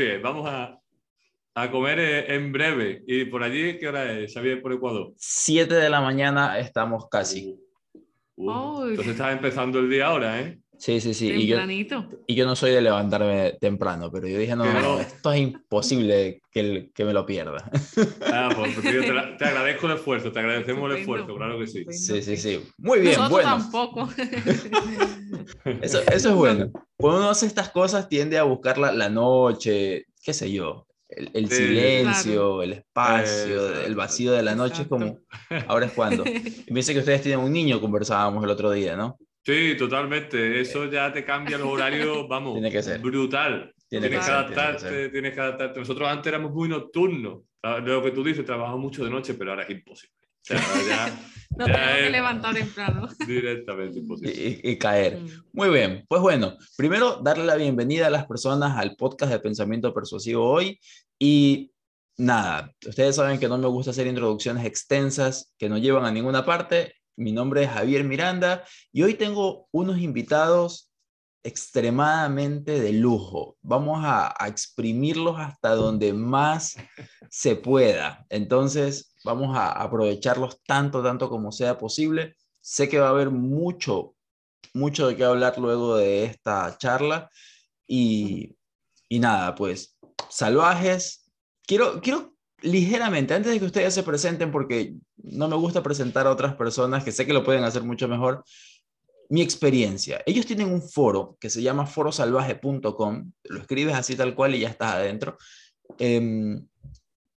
bien, vamos a, a comer eh, en breve. ¿Y por allí qué hora es, Xavier, por Ecuador? 7 de la mañana estamos casi. Uh, uh, entonces estás empezando el día ahora, ¿eh? Sí, sí, sí. Y yo, Tempranito. y yo no soy de levantarme temprano, pero yo dije, no, no, no, esto es imposible que, el- que me lo pierda. Ah, pues, pues, tío, te, la- te agradezco el esfuerzo, te agradecemos el esfuerzo, claro que sí. Sí, sí, sí. Muy bien, Nosotros bueno. tampoco. Eso, eso es bueno. Cuando uno hace estas cosas tiende a buscar la, la noche, qué sé yo, el, el Sí. silencio, el espacio, Exacto. el vacío de la noche, es como, ahora es cuando. Y me dice que ustedes tienen un niño, conversábamos el otro día, ¿no? Sí, totalmente. Eso ya te cambia los horarios, vamos, Tiene que ser. brutal. Tiene tienes, que que ser, tiene que adaptarte, ser. tienes que adaptarte. Nosotros antes éramos muy nocturnos. Ah, Lo que tú dices, trabajamos mucho de noche, pero ahora es imposible. O sea, ahora ya No Ya tengo que es- levantar temprano. directamente imposible. y- y caer. Mm. Muy bien, pues bueno, primero darle la bienvenida a las personas al podcast de Pensamiento Persuasivo hoy y nada, ustedes saben que no me gusta hacer introducciones extensas que no llevan a ninguna parte. Mi nombre es Javier Miranda y hoy tengo unos invitados extremadamente de lujo. Vamos a, exprimirlos hasta donde más se pueda. Entonces, vamos a aprovecharlos tanto, tanto como sea posible. Sé que va a haber mucho, mucho de qué hablar luego de esta charla. Y, y nada, pues, salvajes. Quiero, quiero ligeramente, antes de que ustedes se presenten, porque no me gusta presentar a otras personas que sé que lo pueden hacer mucho mejor, mi experiencia. Ellos tienen un foro que se llama forosalvaje.com, lo escribes así tal cual y ya estás adentro, em,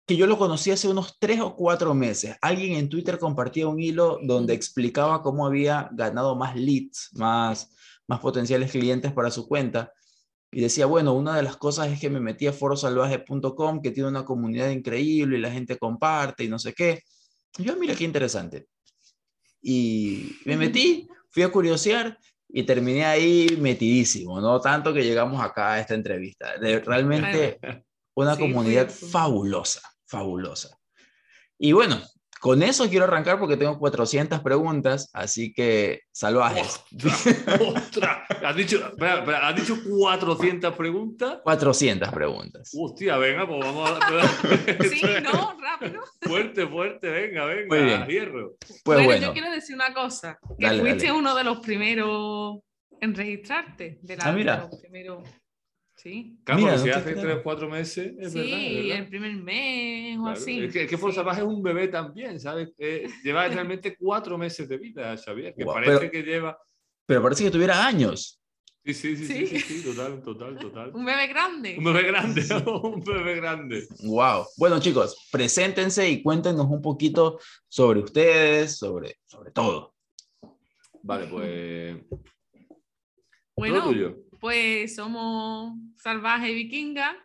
que yo lo conocí hace unos tres o cuatro meses. Alguien en Twitter compartía un hilo donde explicaba cómo había ganado más leads, más, más potenciales clientes para su cuenta. Y decía, bueno, una de las cosas es que me metí a forosalvaje.com, que tiene una comunidad increíble y la gente comparte y no sé qué. Y yo, mira qué interesante. Y me metí, fui a curiosear y terminé ahí metidísimo, ¿no? Tanto que llegamos acá a esta entrevista. De, realmente una Sí, comunidad fabulosa, fabulosa. Y bueno, con eso quiero arrancar porque tengo 400 preguntas, así que salvajes. ¡Ostras! ¿Has dicho, espera, espera, ¿has dicho 400 preguntas? 400 preguntas. Hostia, venga, pues vamos a... Sí, no, rápido. Fuerte, fuerte, venga, venga, Muy bien. hierro. Pues bueno, bueno, yo quiero decir una cosa. Que Dale, fuiste dale. uno de los primeros en registrarte. De la, Ah, mira. de los primeros- Sí. Claro, Mira, porque si no hace. 3 o 4 meses, es sí, verdad. es verdad. el primer mes o Claro, así. Es que, es que Sí. Salvaje es un bebé también, ¿sabes? Eh, lleva realmente cuatro meses de vida, Xavier, que Guau, parece pero- que lleva... pero parece que tuviera años. Sí, sí, sí, sí, sí, Sí. sí, total, total, total. Un bebé grande. Un bebé grande, un bebé grande. Wow. Bueno, chicos, preséntense y cuéntenos un poquito sobre ustedes, sobre, sobre todo. Vale, pues... Bueno, todo tuyo. Pues somos salvaje y vikinga,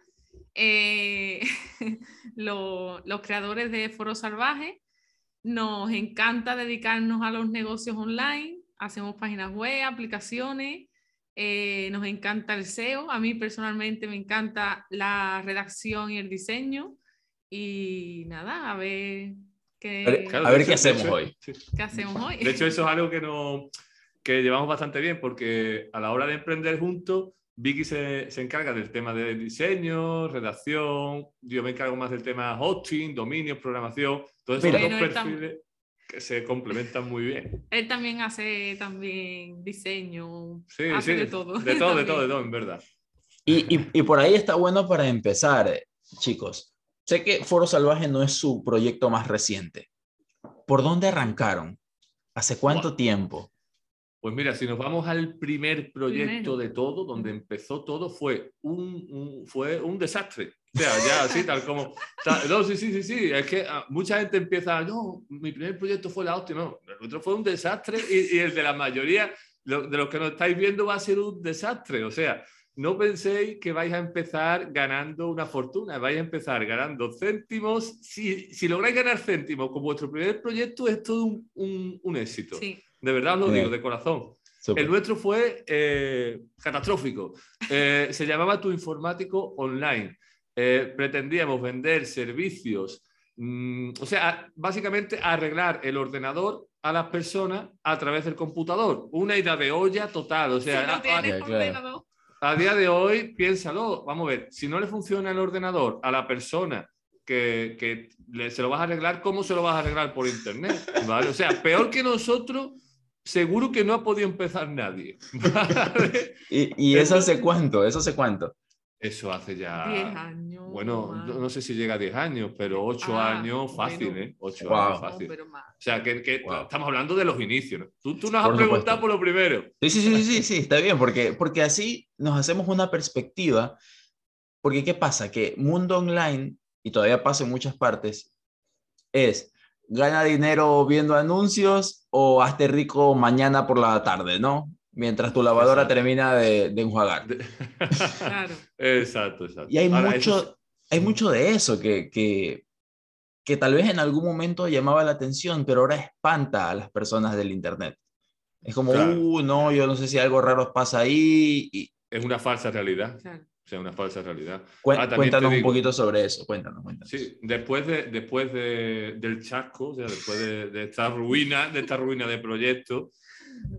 eh, lo- los creadores de Foro Salvaje. Nos encanta dedicarnos a los negocios online, hacemos páginas web, aplicaciones, eh, nos encanta el SEO, a mí personalmente me encanta la redacción y el diseño y nada, a ver qué, A ver- Claro, a de ver hecho- qué hacemos hecho- hoy. qué hacemos hoy. De hecho, eso es algo que, no, que llevamos bastante bien porque a la hora de emprender juntos, Vicky se, se encarga del tema de diseño, redacción, yo me encargo más del tema hosting, dominios, programación. Entonces, Mira. son dos perfiles que se complementan muy bien. Él también hace también diseño, Sí, hace sí, de todo. De todo, de todo, de todo, en verdad. Y, y- y por ahí está bueno para empezar, chicos. Sé que Foro Salvaje no es su proyecto más reciente. ¿Por dónde arrancaron? ¿Hace cuánto Buah. tiempo? Pues mira, si nos vamos al primer proyecto Primero. de todo, donde empezó todo, fue un, un- fue un desastre. O sea, ya así, tal como... tal- no, sí, sí, sí, sí. Es que ah, mucha gente empieza, no, mi primer proyecto fue la hostia. No, el otro fue un desastre y, y el de la mayoría lo- de los que nos estáis viendo va a ser un desastre. O sea, no penséis que vais a empezar ganando una fortuna, vais a empezar ganando céntimos. Si, si lográis ganar céntimos con vuestro primer proyecto, es todo un, un- un éxito. Sí. De verdad lo Bien. digo, de corazón. Súper. El nuestro fue eh, catastrófico. Eh, se llamaba Tu Informático Online. Eh, pretendíamos vender servicios, mm, o sea, básicamente arreglar el ordenador a las personas a través del computador. Una ida de olla total. O sea, si no a- tienes claro. ordenador, a día de hoy, piénsalo, vamos a ver, si no le funciona el ordenador a la persona que, que le- se lo vas a arreglar, ¿cómo se lo vas a arreglar por internet? ¿Vale? O sea, peor que nosotros, seguro que no ha podido empezar nadie. ¿vale? ¿Y, y eso hace cuánto? ¿Eso hace cuánto? Eso hace ya... 10 años. Bueno, más. no, no sé si llega a 10 años, pero 8 Ah, años fácil, bueno. ¿eh? 8 Wow. años No, fácil. más. O sea, que, que Wow. estamos hablando de los inicios. ¿no? Tú, tú nos has Por preguntado supuesto. por lo primero. Sí, sí, sí, sí, sí, está bien, porque, porque así nos hacemos una perspectiva. Porque, ¿qué pasa? Que mundo online, y todavía pasa en muchas partes, es gana dinero viendo anuncios o hazte rico mañana por la tarde, ¿no? Mientras tu lavadora Exacto. termina de, de enjuagar. Claro. exacto, exacto. Y hay Ahora, eso mucho, hay mucho de eso que, que, que tal vez en algún momento llamaba la atención, pero ahora espanta a las personas del Internet. Es como, Claro. uh, no, yo no sé si algo raro pasa ahí. Y, es una falsa realidad. claro. O sea, una falsa realidad. Ah, cuéntanos un digo- poquito sobre eso, cuéntanos, cuéntanos. Sí, después, de, después de- del chasco, o sea, después de, de esta ruina, de esta ruina de proyecto,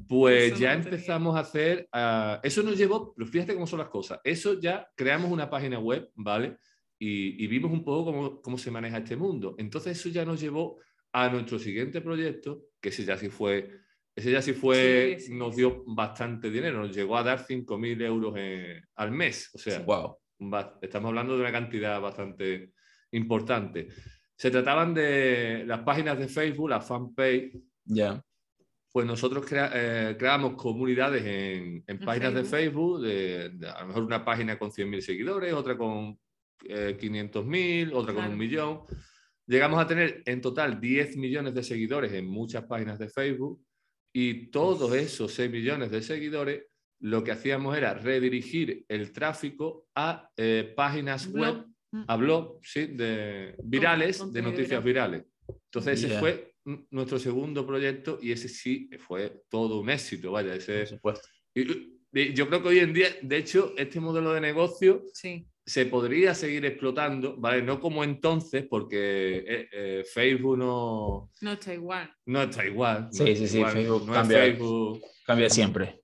pues Eso ya no tenía. empezamos a hacer, ah, eso nos llevó, pero fíjate cómo son las cosas, eso ya creamos una página web, ¿vale? Y, y vimos un poco cómo, cómo se maneja este mundo. Entonces eso ya nos llevó a nuestro siguiente proyecto, que ese ya sí fue, ese ya sí fue, Sí, sí, nos sí. dio bastante dinero, nos llegó a dar 5.000 euros en- al mes, o sea, Wow. estamos hablando de una cantidad bastante importante. Se trataban de las páginas de Facebook, la fanpage, Ya. pues nosotros crea- eh, creamos comunidades en, en páginas de Facebook, de, de a lo mejor una página con 100.000 seguidores, otra con eh, 500.000, otra con Claro. un millón. Llegamos a tener en total 10 millones de seguidores en muchas páginas de Facebook y todos esos 6 millones de seguidores lo que hacíamos era redirigir el tráfico a eh, páginas Blog. web, Mm. a blogs ¿sí? de, virales, de noticias viral. virales. Entonces ese fue nuestro segundo proyecto y ese sí fue todo un éxito, vaya, ese... Por supuesto. y- y yo creo que hoy en día, de hecho, este modelo de negocio Sí. Se podría seguir explotando, ¿vale? No como entonces, porque eh, eh, Facebook no, No está igual. no está igual. no Sí, está sí, sí, igual, Facebook no cambia. Facebook, Cambia siempre.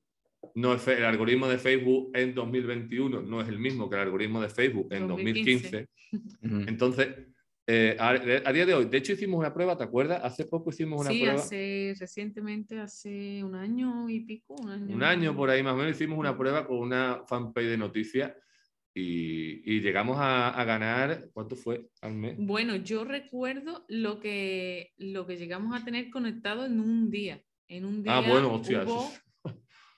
no es el algoritmo de Facebook en 2021 no es el mismo que el algoritmo de Facebook en 2015. 2015. Ujú. Entonces, eh, a, a día de hoy, de hecho hicimos una prueba, ¿te acuerdas? Hace poco hicimos una Sí, prueba. hace recientemente, hace un año y pico. Un año, Un año por ahí más o menos hicimos una prueba con una fanpage de noticias y, y llegamos a, a ganar, ¿cuánto fue al mes? Bueno, yo recuerdo lo que, lo que llegamos a tener conectado en un día. En un día Ah, bueno, hostia, hubo,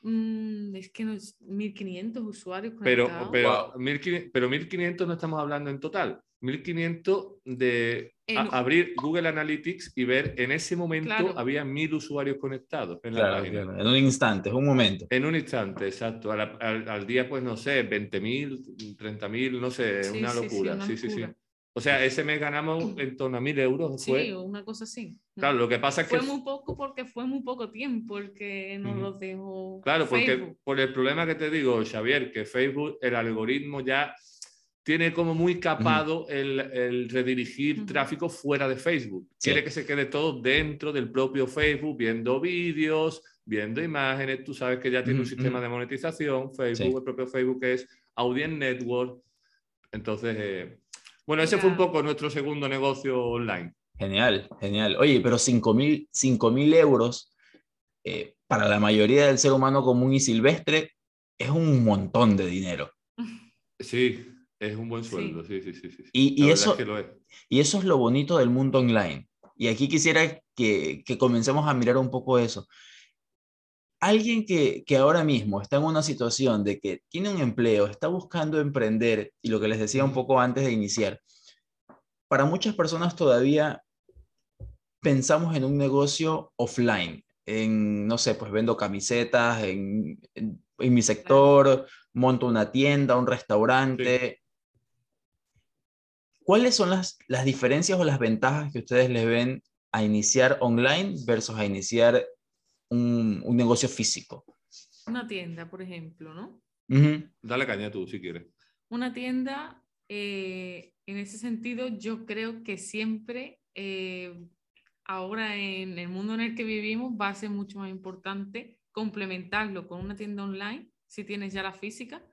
mm, es que no es 1500 usuarios Pero, conectados. pero, 1500, pero 1500 no estamos hablando en total. 1500 de En- a- abrir Google Analytics y ver en ese momento Claro. había mil usuarios conectados en la Claro, página. claro. En un instante, es un momento. En un instante, exacto. Al, al- al día, pues no sé, 20.000, 30.000, no sé, Sí, una sí, sí, locura. una Sí, sí, sí. locura. O sea, ese mes ganamos en torno a 1.000 euros. sí, Fue. o una cosa así. Claro, lo que pasa es que. Fue muy poco porque fue muy poco tiempo el que nos Ujú. lo dejó. Claro, porque Facebook. por el problema que te digo, Xavier, que Facebook, el algoritmo ya tiene como muy capado el, el redirigir tráfico fuera de Facebook. Sí. Quiere que se quede todo dentro del propio Facebook, viendo vídeos, viendo imágenes. Tú sabes que ya tiene un sistema de monetización. Facebook, Sí. el propio Facebook es Audience Network. Entonces, eh, bueno, ese fue un poco nuestro segundo negocio online. Genial, genial. Oye, pero 5 mil euros eh, para la mayoría del ser humano común y silvestre es un montón de dinero. Sí, es un buen sueldo. Sí, sí, sí. sí, sí. Y- y eso- es que lo es. Y eso es lo bonito del mundo online. Y aquí quisiera que, que comencemos a mirar un poco eso. Alguien que, que ahora mismo está en una situación de que tiene un empleo, está buscando emprender, y lo que les decía un poco antes de iniciar, para muchas personas todavía pensamos en un negocio offline, en, no sé, pues vendo camisetas, en, en, en mi sector, monto una tienda, un restaurante. ¿Cuáles son las, las diferencias o las ventajas que ustedes les ven a iniciar online versus a iniciar un, un negocio físico? Una tienda, por ejemplo, ¿no? Ujú, Dale caña tú, si quieres. Una tienda, eh, en ese sentido, yo creo que siempre, eh, ahora en el mundo en el que vivimos, va a ser mucho más importante complementarlo con una tienda online, si tienes ya la física,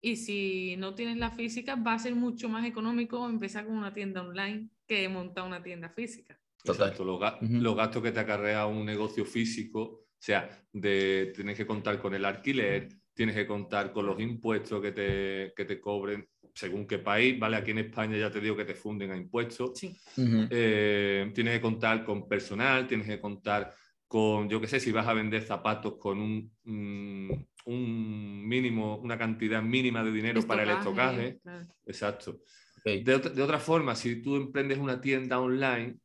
Y si no tienes la física, va a ser mucho más económico empezar con una tienda online que montar una tienda física. Total. Exacto, los, ga- Ujú. los gastos que te acarrea un negocio físico, o sea, de tienes que contar con el alquiler, tienes que contar con los impuestos que te, que te cobren según qué país, ¿vale? Aquí en España ya te digo que te funden a impuestos. Sí. Eh, tienes que contar con personal, tienes que contar con, yo qué sé, si vas a vender zapatos con un, mm, un mínimo, una cantidad mínima de dinero para el estocaje. claro. Exacto. Ok. De, otra- de otra forma, si tú emprendes una tienda online,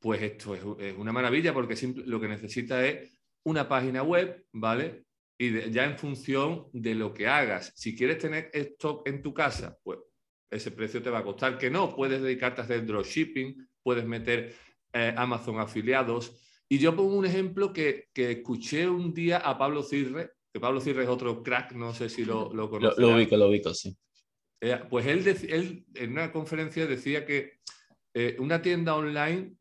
pues esto es, es una maravilla porque simple- lo que necesitas es una página web, ¿vale? Y de- ya en función de lo que hagas, si quieres tener stock en tu casa, pues ese precio te va a costar. Que no, puedes dedicarte a hacer dropshipping, puedes meter eh, Amazon afiliados. Y yo pongo un ejemplo que, que escuché un día a Pablo Cirre, que Pablo Cirre es otro crack, no sé si lo, lo Lo, conoces. lo ubico, lo ubico, sí. Eh, pues él, él en una conferencia decía que eh, una tienda online,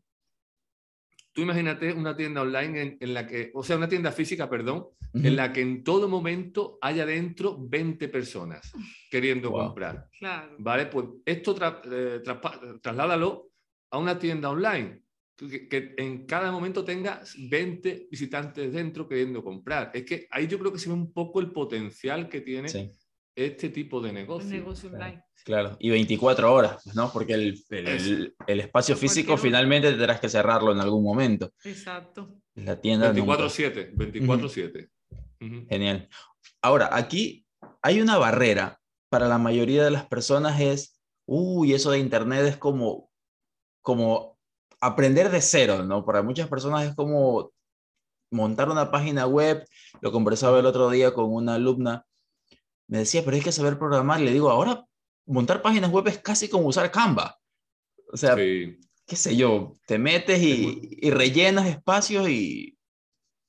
tú imagínate una tienda online en, en la que, o sea, una tienda física, perdón, en la que en todo momento haya dentro 20 personas queriendo Wow. comprar. Claro. ¿Vale? Pues esto tra- eh, trasládalo a una tienda online. Que, que en cada momento tengas 20 visitantes dentro queriendo comprar. Es que ahí yo creo que se ve un poco el potencial que tiene Sí, este tipo de Un negocio. negocio claro. online. claro. Y 24 horas, pues, ¿no? Porque el, el- el- el espacio físico finalmente tendrás que cerrarlo en algún momento. Exacto. La tienda nunca. 24-7, 24-7. Ujú. Genial. Ahora, aquí hay una barrera para la mayoría de las personas es, uy, eso de Internet es como, como aprender de cero, ¿no? Para muchas personas es como montar una página web. Lo conversaba el otro día con una alumna. Me decía, pero hay que saber programar. Le digo, ahora montar páginas web es casi como usar Canva. O sea, Sí. qué sé yo, te metes Es y, muy- y rellenas espacios y,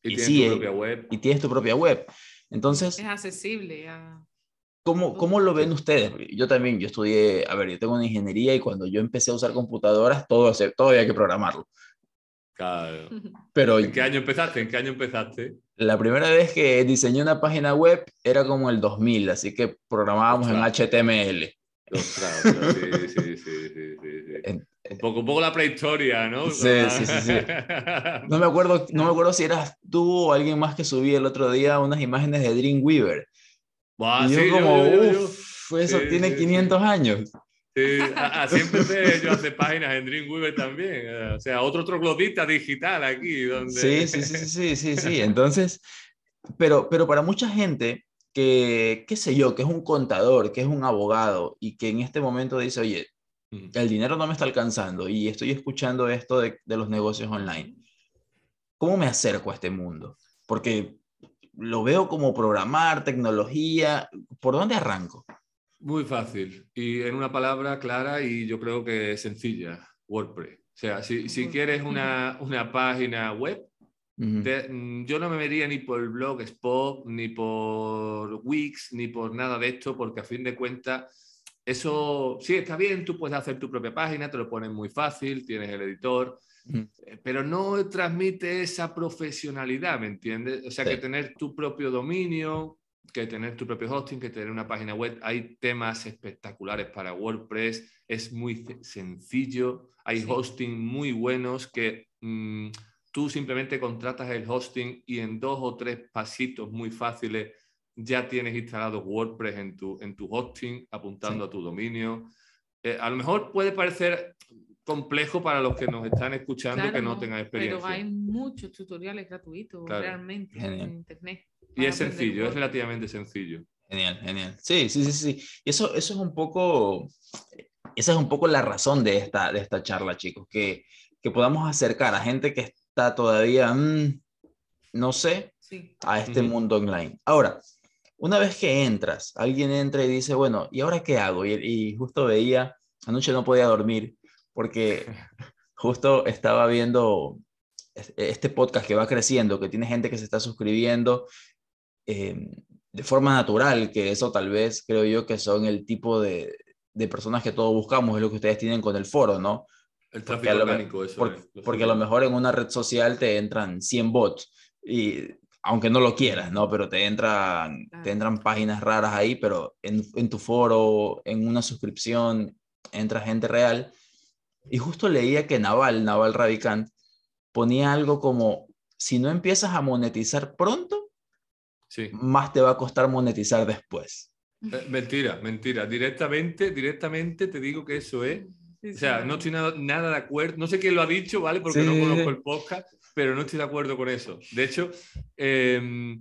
Y, Y tienes sí, tu propia web. y tienes tu propia web. Entonces, Es accesible. a- ¿Cómo, cómo lo ven ustedes? Yo también, yo estudié, a ver, yo tengo una ingeniería y cuando yo empecé a usar computadoras, todo, todo había que programarlo. Claro. Pero ¿En qué año empezaste? ¿En qué año empezaste? la primera vez que diseñé una página web era como el 2000, así que programábamos en Ostras. HTML. Ostras, ostras, sí, sí, sí, sí, sí, sí. En- Un poco, un poco la prehistoria, ¿no? Sí, sí, sí, sí. No me acuerdo, no me acuerdo si eras tú o alguien más que subí el otro día unas imágenes de Dreamweaver. Buah, y yo Ah, sí, como, yo- yo- yo- uff, eso Sí, tiene sí, sí. 500 años. Sí, así empecé yo a hacer páginas en Dreamweaver también. eh, O sea, otro troglodita digital aquí. Donde... Sí, sí, sí, sí, sí, sí. Entonces, pero, pero para mucha gente que, qué sé yo, que es un contador, que es un abogado y que en este momento dice, oye, el dinero no me está alcanzando y estoy escuchando esto de, de los negocios online. ¿Cómo me acerco a este mundo? Porque lo veo como programar, tecnología. ¿Por dónde arranco? Muy fácil. Y en una palabra clara y yo creo que sencilla, WordPress. O sea, si, si quieres una, una página web, te- mm, yo no me vería ni por Blogspot, ni por Wix, ni por nada de esto, porque a fin de cuentas, eso sí está bien, tú puedes hacer tu propia página, te lo pones muy fácil, tienes el editor, pero no transmite esa profesionalidad, ¿me entiendes? O sea, Sí. que tener tu propio dominio, que tener tu propio hosting, que tener una página web, hay temas espectaculares para WordPress, es muy sencillo, hay Sí. hosting muy buenos que mm, tú simplemente contratas el hosting y en dos o tres pasitos muy fáciles ya tienes instalado WordPress en tu, en tu hosting, apuntando Sí. a tu dominio. Eh, a lo mejor puede parecer complejo para los que nos están escuchando que Claro, no tengan experiencia. Pero hay muchos tutoriales gratuitos Claro. realmente Genial. en internet. Y es sencillo, es relativamente sencillo. Genial, genial. Sí, sí, sí, sí. Y eso, eso es un poco, esa es un poco la razón de esta, de esta charla, chicos, que, que podamos acercar a gente que está todavía, mm, no sé, Sí. a este Ujú. mundo online. Ahora, una vez que entras, alguien entra y dice, bueno, ¿y ahora qué hago? Y, y justo veía, anoche no podía dormir porque justo estaba viendo es- este podcast que va creciendo, que tiene gente que se está suscribiendo eh, de forma natural, que eso tal vez creo yo que son el tipo de, de personas que todos buscamos, es lo que ustedes tienen con el foro, ¿no? El Porque tráfico a lo me- orgánico, eso Por- es, lo porque a lo mejor en una red social te entran 100 bots y aunque no lo quieras, ¿no? Pero te entran, te entran páginas raras ahí, pero en, en tu foro, en una suscripción, entra gente real. Y justo leía que Naval, Naval Ravikant, ponía algo como, si no empiezas a monetizar pronto, Sí. más te va a costar monetizar después. Eh, mentira, mentira. Directamente, directamente te digo que eso es. Sí, O sea, sí. no estoy nada, nada de acuerdo. No sé quién lo ha dicho, ¿vale? Porque Sí, no conozco el podcast, pero no estoy de acuerdo con eso. De hecho, eh,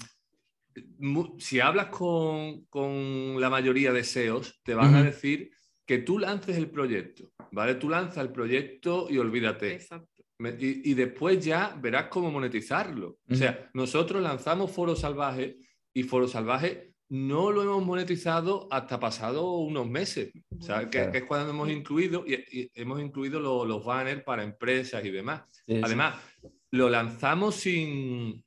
mu- si hablas con, con la mayoría de SEOs, te van a decir que tú lances el proyecto, ¿vale? Tú lanzas el proyecto y olvídate. Exacto. Me- Y, y después ya verás cómo monetizarlo. O sea, nosotros lanzamos Foro Salvaje y Foro Salvaje no lo hemos monetizado hasta pasado unos meses. O sea, que, Claro. que es cuando hemos incluido, y, y hemos incluido lo- los banners para empresas y demás. Sí, sí. Además, lo lanzamos sin,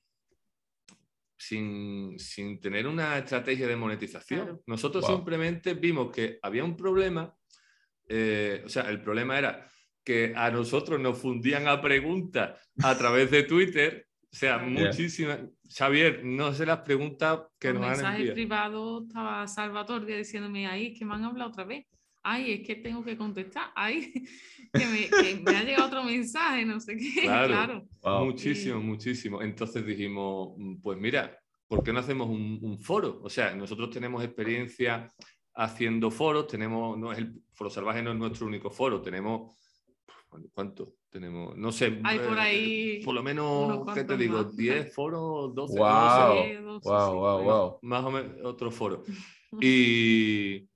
sin, sin tener una estrategia de monetización. Claro. Nosotros Wow. simplemente vimos que había un problema, eh, o sea, el problema era que a nosotros nos fundían a preguntas a través de Twitter, o sea, Yeah. muchísimas. Xavier, no sé las preguntas que Por nos han mensaje enviado. privado estaba Salvatore diciéndome, es que me han hablado otra vez. Ay, es que tengo que contestar. Ay, que me, que me ha llegado otro mensaje, no sé qué. Claro. Claro. Wow. Muchísimo, Sí. muchísimo. Entonces dijimos, "Mm, pues mira, ¿por qué no hacemos un, un foro? O sea, nosotros tenemos experiencia haciendo foros, tenemos, no es el Foro Salvaje no es nuestro único foro, tenemos, ¿cuánto? Tenemos, no sé, Hay por eh, ahí por lo menos, ¿qué te digo? más. 10 foros, 12, Wow. no sé, Sí, dos, sí, Wow, sí, wow, wow. más o menos otro foro. Y,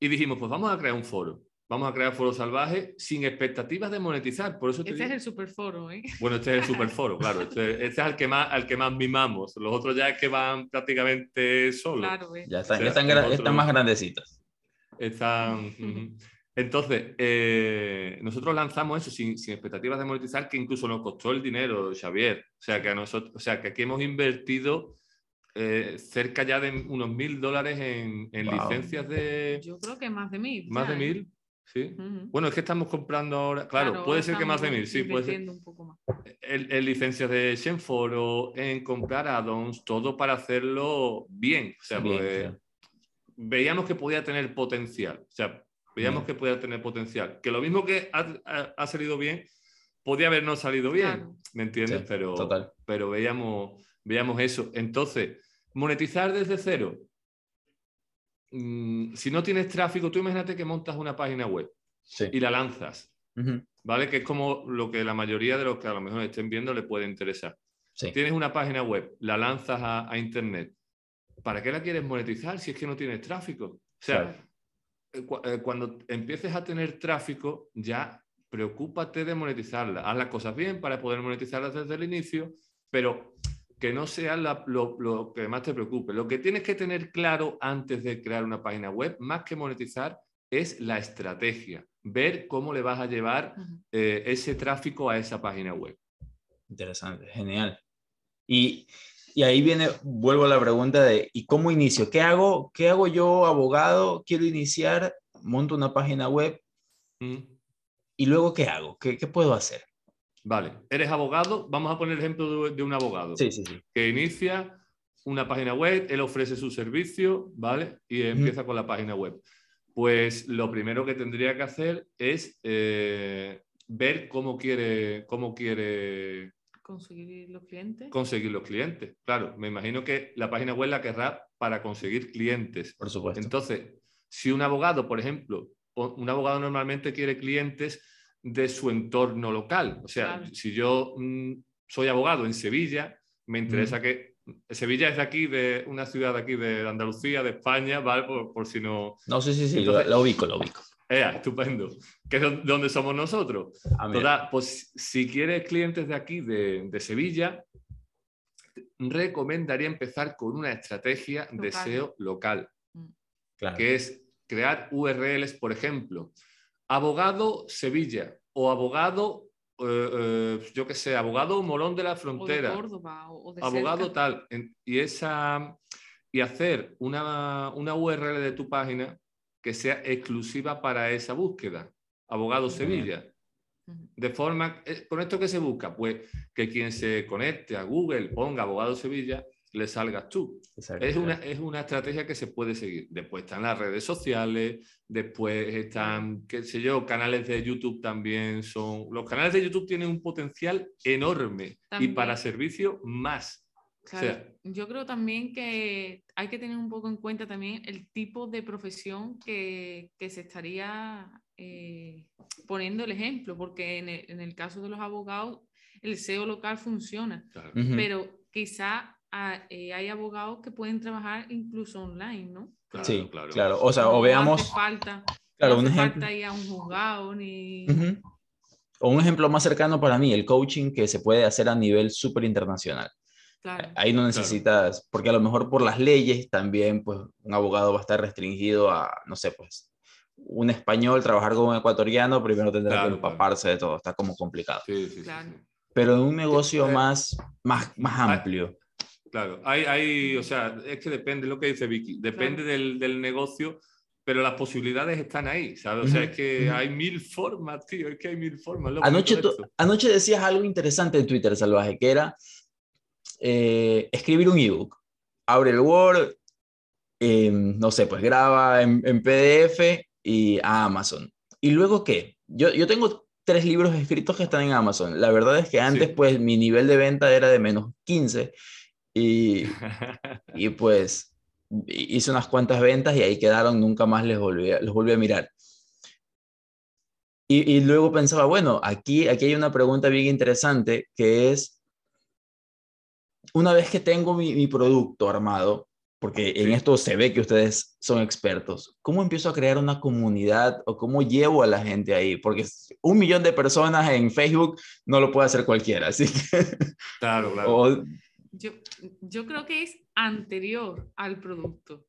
y dijimos, pues vamos a crear un foro. Vamos a crear Foro Salvaje sin expectativas de monetizar. Por eso te Este es el superforo, ¿eh? bueno, este es el superforo, claro. Este, este es al que, más, al que más mimamos. Los otros ya es que van prácticamente solos. Claro, ¿eh? Ya están, O sea, están, más grandecitos. Están. Entonces, eh, nosotros lanzamos eso sin, sin expectativas de monetizar, que incluso nos costó el dinero, Xavier. O sea, que, a nosotros, o sea, que aquí hemos invertido eh, cerca ya de unos mil dólares en, en Wow. licencias de... Yo creo que más de mil. Más ya, de ¿eh? mil, sí. Bueno, es que estamos comprando ahora, claro, puede ser que más de mil, sí, puede ser. invirtiendo un poco más. en, en licencias de Shenforo, en comprar add-ons, todo para hacerlo bien. O sea, Bien, claro. veíamos que podía tener potencial. O sea, veíamos que podía tener potencial. Que lo mismo que ha, ha- ha salido bien, podía habernos salido bien. Claro. ¿Me entiendes? Sí, pero, total. pero veíamos, veíamos eso. Entonces, monetizar desde cero. Mm, si no tienes tráfico, tú imagínate que montas una página web Sí. y la lanzas. ¿Vale? Que es como lo que la mayoría de los que a lo mejor estén viendo le puede interesar. Sí. Tienes una página web, la lanzas a, a internet. ¿Para qué la quieres monetizar si es que no tienes tráfico? O sea, Claro. eh, cu- eh, cuando empieces a tener tráfico, ya preocúpate de monetizarla. Haz las cosas bien para poder monetizarlas desde el inicio, pero que no sea la- lo, lo que más te preocupe. Lo que tienes que tener claro antes de crear una página web, más que monetizar, es la estrategia. Ver cómo le vas a llevar eh, ese tráfico a esa página web. Interesante, genial. Y, y ahí viene, vuelvo a la pregunta de, ¿y cómo inicio? ¿Qué hago? ¿Qué hago yo, abogado? Quiero iniciar, monto una página web Mm. y luego ¿qué hago? ¿Qué, qué puedo hacer? Vale, eres abogado, vamos a poner el ejemplo de, de un abogado Sí, sí, sí. que inicia una página web, él ofrece su servicio, ¿vale? Y empieza con la página web. Pues lo primero que tendría que hacer es eh, ver cómo quiere, cómo quiere Conseguir los clientes. conseguir los clientes. Claro, me imagino que la página web la querrá para conseguir clientes. Por supuesto. Entonces, si un abogado, por ejemplo, un abogado normalmente quiere clientes de su entorno local. O sea, Claro. si yo mm, soy abogado en Sevilla, me interesa que Sevilla es de aquí, de una ciudad de aquí de Andalucía, de España, ¿vale? Por, por si no... no, sí, sí, sí, Entonces- lo, lo ubico, lo ubico. Ea, estupendo. Que es don- donde somos nosotros. Ah. Total, pues si quieres clientes de aquí, de, de Sevilla, recomendaría empezar con una estrategia de Local. SEO local Claro. que es crear URLs, por ejemplo, abogado Sevilla o abogado, eh, eh, yo qué sé, abogado Morón de la O de Frontera, Córdoba o de abogado cerca. tal, en- y, esa, y hacer una, una URL de tu página que sea exclusiva para esa búsqueda, abogado. Sevilla. De forma, eh, ¿con esto qué se busca? Pues que quien se conecte a Google, ponga abogado Sevilla, le salgas tú. Es una, es una estrategia que se puede seguir. Después están las redes sociales, después están, qué sé yo, canales de YouTube también son... Los canales de YouTube tienen un potencial enorme y para servicio más. yo creo también que hay que tener un poco en cuenta también el tipo de profesión que, que se estaría eh, poniendo el ejemplo, porque en el, en el, caso de los abogados el SEO local funciona, pero quizá eh, hay abogados que pueden trabajar incluso online, ¿no? sí, claro, claro. O sea, o veamos... Hace falta, claro, un ejemplo... falta ir a un juzgado ni... O un ejemplo más cercano para mí, el coaching que se puede hacer a nivel súper internacional. Claro. Ahí no necesitas, porque a lo mejor por las leyes también, pues un abogado va a estar restringido a, no sé, pues un español trabajar con un ecuatoriano, primero tendrá que empaparse de todo, está como complicado. Sí, sí, Pero en un negocio eh, más, más, más amplio. Claro, hay, hay, o sea, es que depende lo que dice Vicky, depende del, del, negocio, pero las posibilidades están ahí, ¿sabes? O sea, es que hay mil formas, tío, es que hay mil formas. Anoche, anoche decías algo interesante en Twitter, Salvaje, que era eh, escribir un ebook. Abre el Word, em, no sé, pues graba en, en, PDF y a Amazon. ¿Y luego qué? Yo, yo tengo tres libros escritos que están en Amazon. La verdad es que antes, pues, mi nivel de venta era de menos 15 y, y pues hice unas cuantas ventas y ahí quedaron, nunca más les volví, los volví a mirar. Y, y, luego pensaba, bueno, aquí, aquí hay una pregunta bien interesante que es, una vez que tengo mi, mi producto armado, porque en esto se ve que ustedes son expertos, ¿cómo empiezo a crear una comunidad o cómo llevo a la gente ahí? Porque un millón de personas en Facebook no lo puede hacer cualquiera, así que... Claro, claro. Yo, yo creo que es anterior al producto.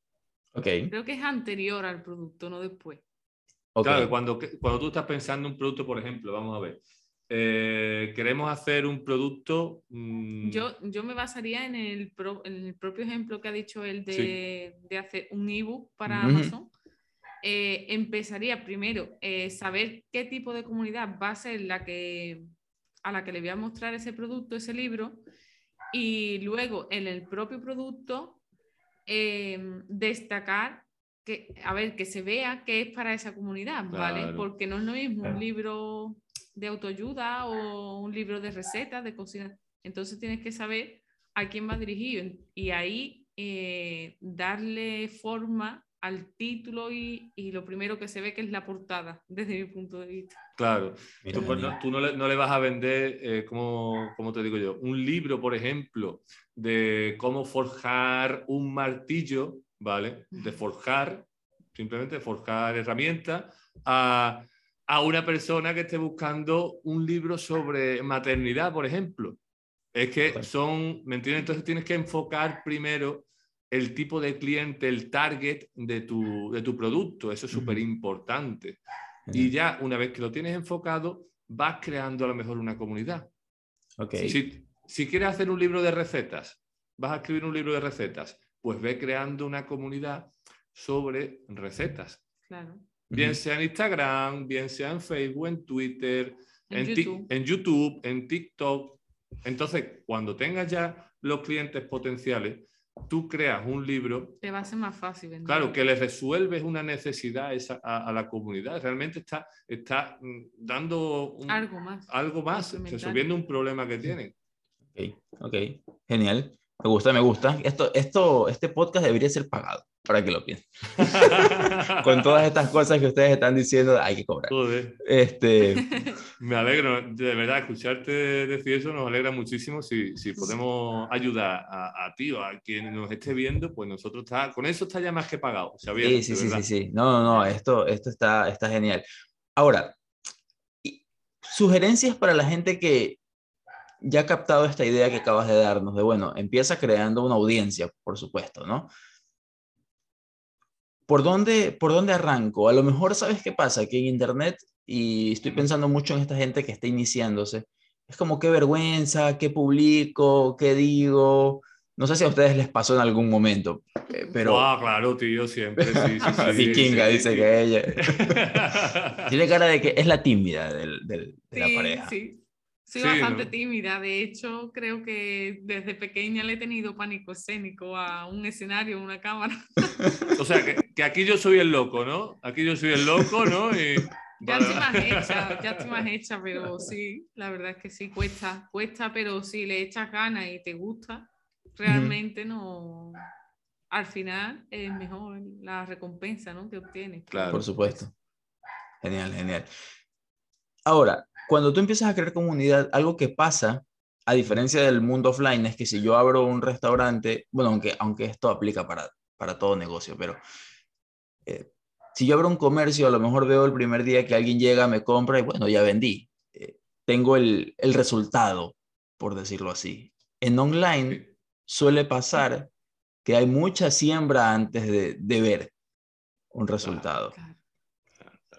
Ok. Creo que es anterior al producto, no después. Claro, cuando, cuando tú estás pensando en un producto, por ejemplo, vamos a ver, eh, queremos hacer un producto... Mm, yo, yo me basaría en el, en el, propio ejemplo que ha dicho él de, de hacer un ebook para Amazon. Eh, empezaría primero eh, saber qué tipo de comunidad va a ser la que, a la que le voy a mostrar ese producto, ese libro, y luego en el propio producto em, destacar que, a ver, que se vea que es para esa comunidad, ¿vale? Porque no es lo mismo un libro de autoayuda o un libro de recetas, de cocina. Entonces tienes que saber a quién va dirigido y ahí eh, darle forma al título y, y, lo primero que se ve que es la portada, desde mi punto de vista. Claro, tú, pues, no, tú no, le, no, le, vas a vender, eh, como, como, te digo yo, un libro, por ejemplo, de cómo forjar un martillo, ¿vale? De forjar, simplemente forjar herramientas, a, a una persona que esté buscando un libro sobre maternidad, por ejemplo. Es que son, ¿me entiendes? Entonces tienes que enfocar primero el tipo de cliente, el target de tu, de tu producto. Eso es súper importante. Y ya una vez que lo tienes enfocado, vas creando a lo mejor una comunidad. Okay. Si, si quieres hacer un libro de recetas, vas a escribir un libro de recetas, pues ve creando una comunidad sobre recetas. Claro. Bien sea en Instagram, bien sea en Facebook, en Twitter, en, YouTube. en YouTube, en TikTok. Entonces, cuando tengas ya los clientes potenciales, tú creas un libro. Te va a ser más fácil. Claro, que le resuelves una necesidad a, la comunidad. Realmente está, está mm, dando algo más. Algo más, resolviendo un problema que tienen. Ok, ok, genial. Me gusta, me gusta. Esto, esto, este podcast debería ser pagado, para que lo piensen. Con todas estas cosas que ustedes están diciendo, hay que cobrar. Este... Me alegro, de verdad, escucharte decir eso nos alegra muchísimo. Si, si podemos ayudar a, a, ti o a quien nos esté viendo, pues nosotros está, con eso está ya más que pagado. sí, sí, sí, sí, sí. No, no, no, esto, esto está, está genial. Ahora, sugerencias para la gente que ya ha captado esta idea que acabas de darnos, de bueno, empieza creando una audiencia, por supuesto, ¿no? ¿Por dónde, ¿Por dónde arranco? A lo mejor, ¿sabes qué pasa? Que en Internet, y estoy pensando mucho en esta gente que está iniciándose, es como qué vergüenza, qué publico, qué digo, No sé si a ustedes les pasó en algún momento, eh, pero... Ah, claro, tío, siempre. Sí, sí, sí, Vikinga sí, dice sí. que ella... Tiene cara de que es la tímida del, del- de la Sí, pareja. sí. Soy Sí, bastante ¿no? tímida. De hecho, creo que desde pequeña le he tenido pánico escénico a un escenario, a una cámara. O sea, que, que aquí yo soy el loco, ¿no? Aquí yo soy el loco, ¿no? Y... Ya estoy más hecha, ya estoy más hecha, pero sí, la verdad es que sí, cuesta, cuesta, pero si le echas ganas y te gusta, realmente no. Al final es mejor la recompensa ¿no? que obtienes. Claro. Por supuesto. Genial, genial. Ahora, cuando tú empiezas a crear comunidad, algo que pasa, a diferencia del mundo offline, es que si yo abro un restaurante, bueno, aunque, aunque esto aplica para, para todo negocio, pero eh, si yo abro un comercio, a lo mejor veo el primer día que alguien llega, me compra y bueno, ya vendí. Eh, tengo el, el resultado, por decirlo así. En online suele pasar que hay mucha siembra antes de, de ver un resultado. Claro.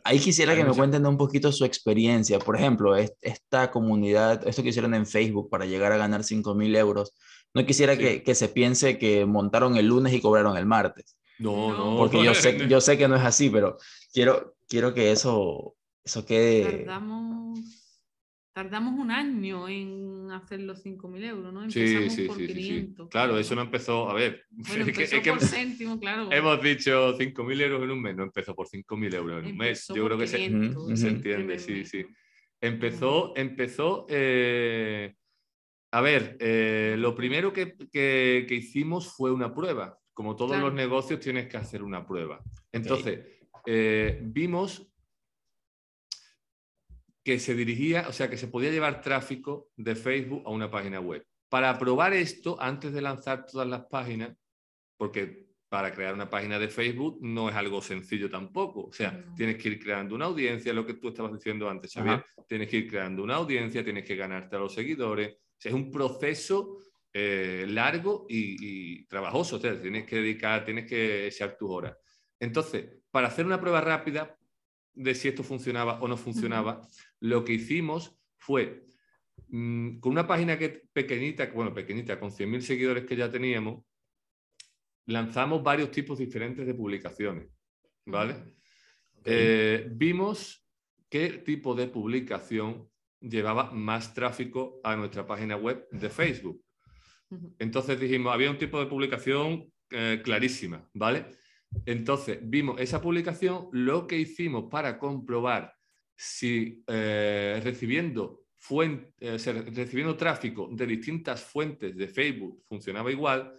Ahí quisiera que me cuenten un poquito su experiencia. Por ejemplo, es- esta comunidad, esto que hicieron en Facebook para llegar a ganar 5 mil euros, no quisiera Sí. que, que se piense que montaron el lunes y cobraron el martes, No, No, no. porque yo sé, yo sé que no es así, pero quiero, quiero que eso, eso quede... Tardamos, tardamos un año en hacer los 5.000 euros, ¿no? Empezamos sí, por sí, sí, sí. 500. Claro, eso no empezó. A ver, Bueno, es que- empezó es que por céntimo, claro. hemos dicho 5.000 euros en un mes, no empezó por 5.000 euros en un mes. Yo por creo que se, 500, Ujú, se ujú. entiende, sí, sí. Empezó, empezó. eh, a ver, eh, lo primero que, que- que hicimos fue una prueba. Como todos Claro. los negocios, tienes que hacer una prueba. Entonces, eh, vimos que se dirigía, o sea, que se podía llevar tráfico de Facebook a una página web. Para probar esto, antes de lanzar todas las páginas, porque para crear una página de Facebook no es algo sencillo tampoco. O sea, No. tienes que ir creando una audiencia, lo que tú estabas diciendo antes, Xavier. Tienes que ir creando una audiencia, tienes que ganarte a los seguidores. O sea, es un proceso eh, largo y, y trabajoso. O sea, tienes que dedicar, tienes que echar tus horas. Entonces, para hacer una prueba rápida de si esto funcionaba o no funcionaba, lo que hicimos fue mm, con una página que pequeñita, bueno, pequeñita, con 100.000 seguidores que ya teníamos, lanzamos varios tipos diferentes de publicaciones, ¿vale? Eh, vimos qué tipo de publicación llevaba más tráfico a nuestra página web de Facebook. Entonces dijimos, había un tipo de publicación eh, clarísima, ¿vale? Entonces vimos esa publicación, lo que hicimos para comprobar si eh, recibiendo, eh, recibiendo tráfico de distintas fuentes de Facebook funcionaba igual,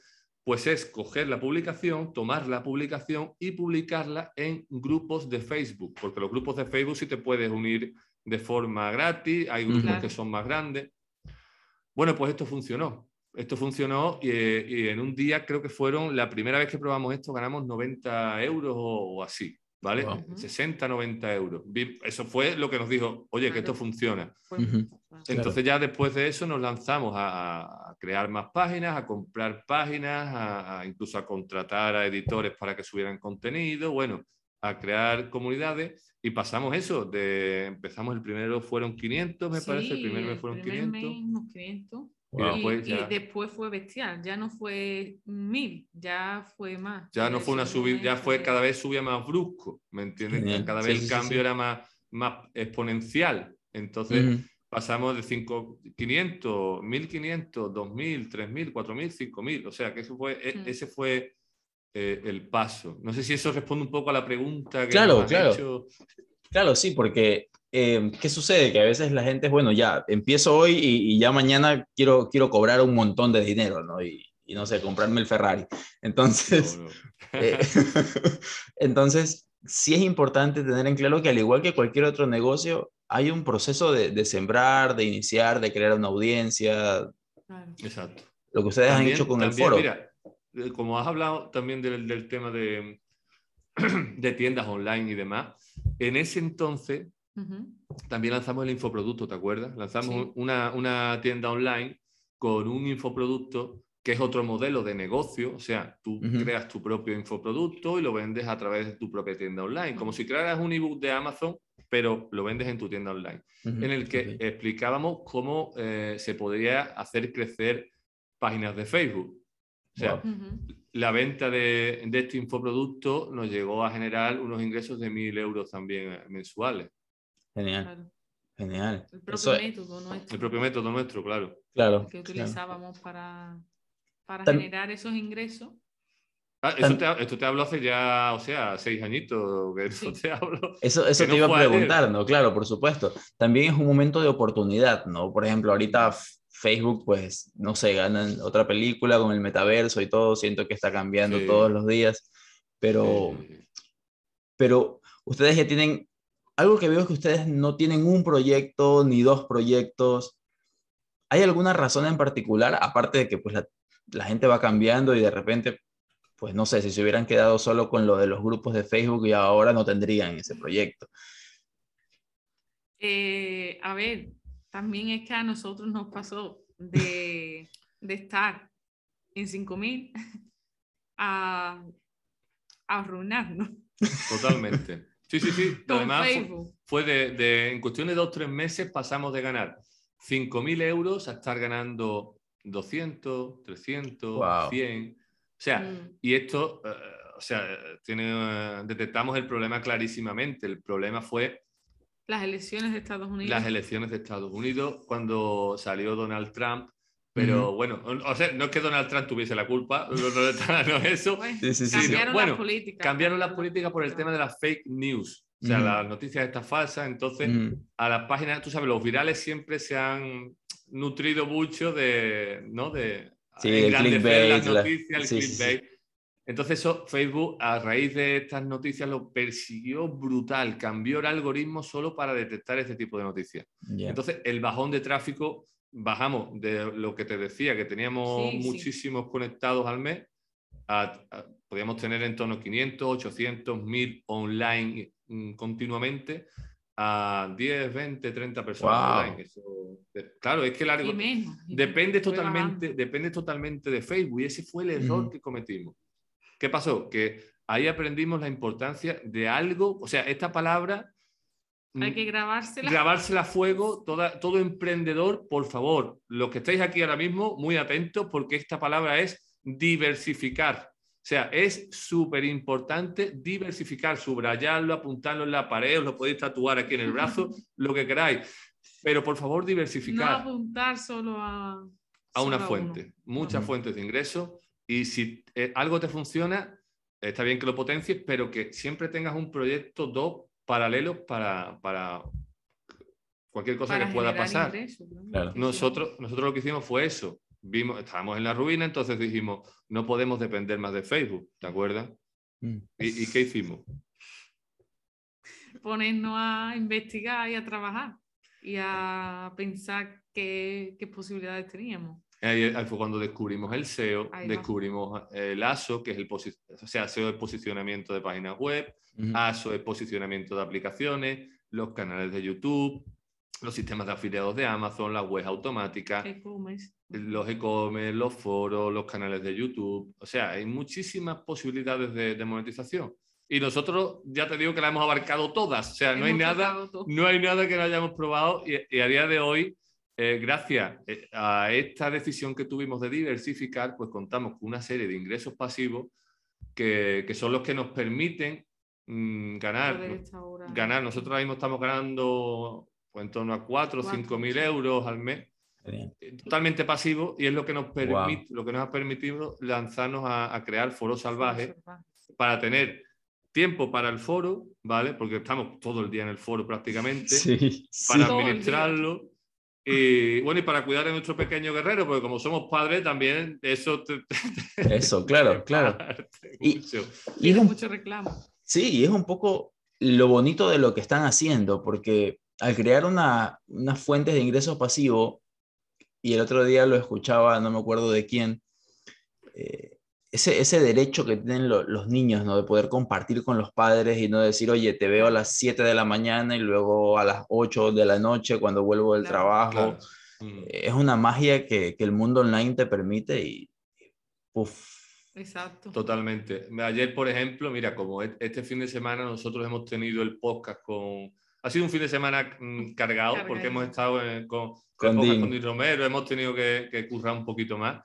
pues es coger la publicación, tomar la publicación y publicarla en grupos de Facebook, porque los grupos de Facebook sí te puedes unir de forma gratis, hay grupos Claro. que son más grandes. Bueno, pues esto funcionó. Esto funcionó y, y en un día creo que fueron, la primera vez que probamos esto ganamos 90 euros o, o así, ¿vale? Wow. 60, 90 euros. Eso fue lo que nos dijo, oye, que esto funciona. Claro. Entonces ya después de eso nos lanzamos a, a crear más páginas, a comprar páginas, a, a incluso a contratar a editores para que subieran contenido, bueno, a crear comunidades y pasamos eso, de, empezamos el primero fueron 500, me parece, el Sí, primer mes fueron primer 500. mes unos 500. Y Wow. Y, después y después fue bestial, ya no fue mil, ya fue más. ya no fue una subida, ya fue cada vez subía más brusco, ¿me entiendes? Genial. Cada Sí, vez sí, el sí, cambio sí. era más, más exponencial. Entonces, Ujú. pasamos de 5, 500, 1500, 2000, 3000, 4000, 5000. O sea que eso fue, e- Mm. ese fue eh, el paso. No sé si eso responde un poco a la pregunta que Claro, claro. hecho. Claro, sí, porque eh, ¿qué sucede? Que a veces la gente, bueno, ya empiezo hoy y, y ya mañana quiero, quiero cobrar un montón de dinero, ¿no? Y, y no sé, comprarme el Ferrari. Entonces, No, no. eh, entonces, sí es importante tener en claro que al igual que cualquier otro negocio, hay un proceso de, de sembrar, de iniciar, de crear una audiencia. Exacto. lo que ustedes han También- hecho con el también, foro. Mira, eh, como has hablado también del, del tema de, de tiendas online y demás, en ese entonces También lanzamos el infoproducto, ¿te acuerdas? Lanzamos Sí. una, una tienda online con un infoproducto que es otro modelo de negocio, o sea, tú creas tu propio infoproducto y lo vendes a través de tu propia tienda online, como si crearas un ebook de Amazon, pero lo vendes en tu tienda online, en el que explicábamos cómo eh, se podría hacer crecer páginas de Facebook. O sea, Wow. La venta de, de este infoproducto nos llegó a generar unos ingresos de 1.000 euros también eh, mensuales. Genial, Claro. genial. El propio Eso- método nuestro El propio método nuestro, claro. claro. que claro. utilizábamos para, para Tam- generar esos ingresos. Ah, eso te, esto te hablo hace ya, o sea, seis añitos que Sí. te hablo. Eso, eso te no iba a preguntar, ¿no? Claro, por supuesto. También es un momento de oportunidad, ¿no? Por ejemplo, ahorita Facebook, pues, no sé, ganan otra película con el metaverso y todo, siento que está cambiando Sí. todos los días, pero, Eh, pero ustedes ya tienen, algo que veo es que ustedes no tienen un proyecto ni dos proyectos. ¿Hay alguna razón en particular, aparte de que pues la, la gente va cambiando y de repente, pues no sé, si se hubieran quedado solo con lo de los grupos de Facebook y ahora no tendrían ese proyecto? Eh, a ver, también es que a nosotros nos pasó de, de estar en 5.000 a, a arruinarnos Totalmente. Sí, sí, sí. Además, Facebook. fue de, de- en cuestión de dos o tres meses pasamos de ganar 5.000 euros a estar ganando 200, 300, Wow. 100. O sea, Mm. y esto, eh, o sea, tiene, eh, detectamos el problema clarísimamente. El problema fue Las elecciones de Estados Unidos. las elecciones de Estados Unidos cuando salió Donald Trump. Pero Ujú. bueno, o sea, no es que Donald Trump tuviese la culpa, no, no eso. Bueno, Sí, sí, sí, sí. cambiaron Bueno, las políticas. Cambiaron las políticas por el tema de las fake news, o sea, Ujú. las noticias estas falsas. Entonces, Mm, a las páginas, tú sabes, los virales siempre se han nutrido mucho de, ¿no? De Sí, el engrandecer clickbait, las la- noticias, el sí, sí, sí. clickbait. Entonces eso, Facebook, a raíz de estas noticias, lo persiguió brutal, cambió el algoritmo solo para detectar este tipo de noticias. ya. Entonces, el bajón de tráfico, bajamos de lo que te decía, que teníamos Sí, sí. muchísimos conectados al mes, a- a- podíamos tener en torno a 500, 800, 1000 online mm, continuamente, a 10, 20, 30 personas Wow. online. Eso, de- claro, es que el Y algo- menos, y depende, totalmente, bajando. depende totalmente de Facebook y ese fue el error Ujú. que cometimos. ¿Qué pasó? Que ahí aprendimos la importancia de algo, o sea, esta palabra... Hay mm, que grabársela. grabársela a fuego, toda, todo emprendedor, por favor, los que estáis aquí ahora mismo, muy atentos porque esta palabra es diversificar. O sea, es súper importante diversificar, subrayarlo, apuntarlo en la pared, os lo podéis tatuar aquí en el brazo, lo que queráis. Pero por favor, no diversificar apuntar solo a, a una solo fuente, muchas Ujú. fuentes de ingresos. Y si eh, algo te funciona, está bien que lo potencies, pero que siempre tengas un proyecto, dos paralelos para, para cualquier cosa para que pueda pasar. ingresos, ¿no? Claro. Porque Nosotros, nosotros lo que hicimos fue eso. Vimos, estábamos en la ruina, entonces dijimos, no podemos depender más de Facebook, ¿te acuerdas? Mm. ¿Y, y qué hicimos? Ponernos a investigar y a trabajar y a pensar qué, qué posibilidades teníamos. Ahí, ahí fue cuando descubrimos el SEO, descubrimos el ASO, que es el o sea, SEO es posicionamiento de páginas web, Ujú. ASO es posicionamiento de aplicaciones, los canales de YouTube, los sistemas de afiliados de Amazon, las webs automáticas, E-commerce. los e-commerce, los foros, los canales de YouTube. O sea, hay muchísimas posibilidades de, de monetización. Y nosotros, ya te digo que la hemos abarcado todas. O sea, no hay nada, todo. no hay nada que no hayamos probado. Y, y a día de hoy, eh, gracias eh, a esta decisión que tuvimos de diversificar, pues contamos con una serie de ingresos pasivos que, que son los que nos permiten mm, ganar. Ganar. Nosotros ahora mismo estamos ganando pues, en torno a 4 o Cuatro, 5 mil euros al mes Genial. eh, totalmente pasivo y es lo que nos permite, lo que nos ha permitido lanzarnos a, a crear foros salvajes para tener tiempo para el foro, ¿vale? Porque estamos todo el día en el foro prácticamente, Sí, para sí. Todo el día. administrarlo. Y bueno, y para cuidar de nuestro pequeño guerrero, porque como somos padres también, eso te, te- Eso, claro, claro. Y-. Y es un mucho reclamo. Sí, y es un poco lo bonito de lo que están haciendo, porque al crear una, unas fuentes de ingresos pasivos, y el otro día lo escuchaba, no me acuerdo de quién, eh, ese, ese derecho que tienen lo- los niños, ¿no? De poder compartir con los padres y no decir, oye, te veo a las 7 de la mañana y luego a las 8 de la noche cuando vuelvo del Claro. trabajo. Claro. Mm. Es una magia que, que el mundo online te permite y, uf, Exacto. Totalmente. Ayer, por ejemplo, mira, como e- este fin de semana nosotros hemos tenido el podcast con... Ha sido un fin de semana mm, cargado porque hemos estado en- con, Con el podcast Dean. con Dean Romero, hemos tenido que, que currar un poquito más.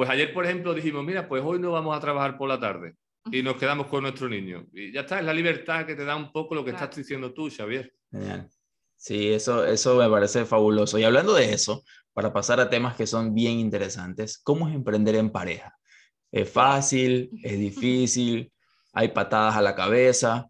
Pues ayer, por ejemplo, dijimos, mira, pues hoy no vamos a trabajar por la tarde y nos quedamos con nuestro niño. Y ya está, es la libertad que te da un poco lo que Claro. estás diciendo tú, Xavier. Genial. Sí, eso, eso me parece fabuloso. Y hablando de eso, para pasar a temas que son bien interesantes, ¿cómo es emprender en pareja? ¿Es fácil? ¿Es difícil? ¿Hay patadas a la cabeza?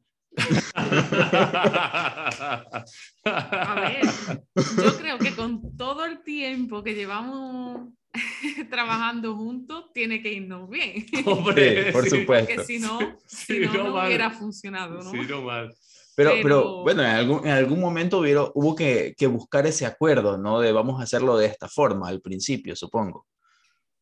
A ver, yo creo que con todo el tiempo que llevamos trabajando juntos, tiene que irnos bien. Hombre, Sí, por sí. supuesto. Porque si no, si Sí, no, no hubiera funcionado, ¿no? Sí, no mal. Pero, pero, Pero- bueno, en algún, en algún momento hubieron- hubo que, que buscar ese acuerdo, ¿no? De vamos a hacerlo de esta forma al principio, supongo.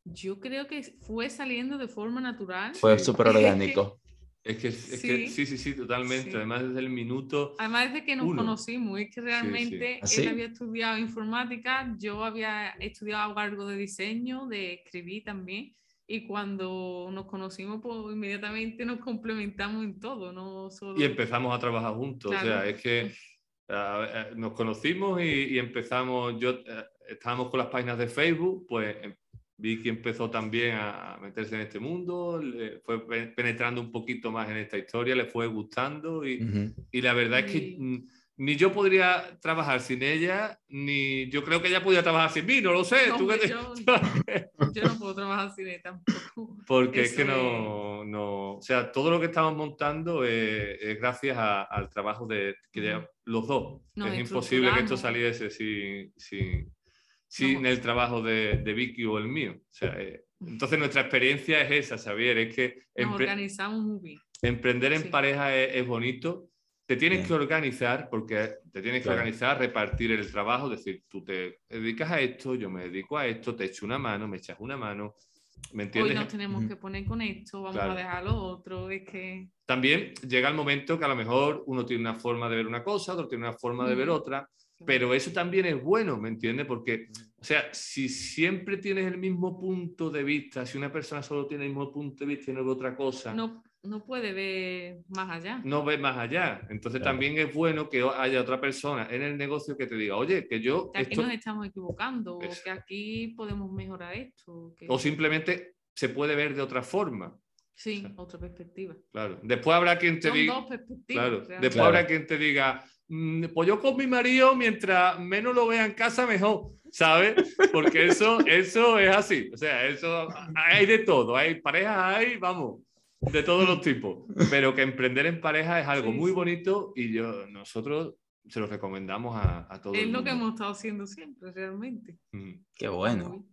Yo creo que fue saliendo de forma natural. Fue súper orgánico. Es que, es que Sí. sí, sí, sí, totalmente. Sí. Además, desde el minuto. Además de que nos Uno. conocimos, es que realmente ¿Ah, sí? él había estudiado informática, yo había estudiado algo de diseño, de escribir también, y cuando nos conocimos, pues inmediatamente nos complementamos en todo, no solo... Y empezamos a trabajar juntos. O sea, Claro. es que eh, nos conocimos y, y empezamos. Yo eh, estábamos con las páginas de Facebook, pues em, Vicky empezó también a meterse en este mundo, le fue pe- penetrando un poquito más en esta historia, le fue gustando y, Ujú. y la verdad es que ni yo podría trabajar sin ella, ni yo creo que ella podría trabajar sin mí, no lo sé. No, ¿tú qué te- yo, yo no puedo trabajar sin él tampoco. Porque es que Eso no, no, o sea, todo lo que estamos montando es, es gracias a- al trabajo de que ya- los dos. Nos es imposible que esto saliese sin, sin, sin el trabajo de, de Vicky o el mío. O sea, eh, entonces nuestra experiencia es esa, Xavier, es que Nos empre- organizamos muy bien. emprender en Sí. pareja es, es bonito. Te tienes Bien. que organizar porque te tienes que Claro. organizar, repartir el trabajo, es decir, tú te dedicas a esto, yo me dedico a esto, te echo una mano, me echas una mano, ¿me Hoy entiendes? nos tenemos que poner con esto, vamos Claro. a dejar lo otro, es que... También llega el momento que a lo mejor uno tiene una forma de ver una cosa, otro tiene una forma de ver otra, pero eso también es bueno, ¿me entiendes? Porque, o sea, si siempre tienes el mismo punto de vista, si una persona solo tiene el mismo punto de vista y no ve otra cosa, no, no, no puede ver más allá. ve más allá. Entonces Claro. también es bueno que haya otra persona en el negocio que te diga, oye, que yo... que aquí esto-". nos estamos equivocando, o Eso. que aquí podemos mejorar esto. que- O simplemente se puede ver de otra forma, Sí, otra perspectiva. claro. Después habrá quien te Son diga... dos perspectivas. Claro. realmente. Después Claro. habrá quien te diga, "Mm, pues yo con mi marido, mientras menos lo vea en casa, mejor, ¿sabes? Porque eso, eso es así. O sea, eso hay de todo. Hay parejas, hay, vamos, de todos los tipos. Pero que emprender en pareja es algo Sí, muy sí. bonito y yo, nosotros se lo recomendamos a, a todo Es el lo que hemos estado haciendo siempre, realmente. Mm. Qué bueno.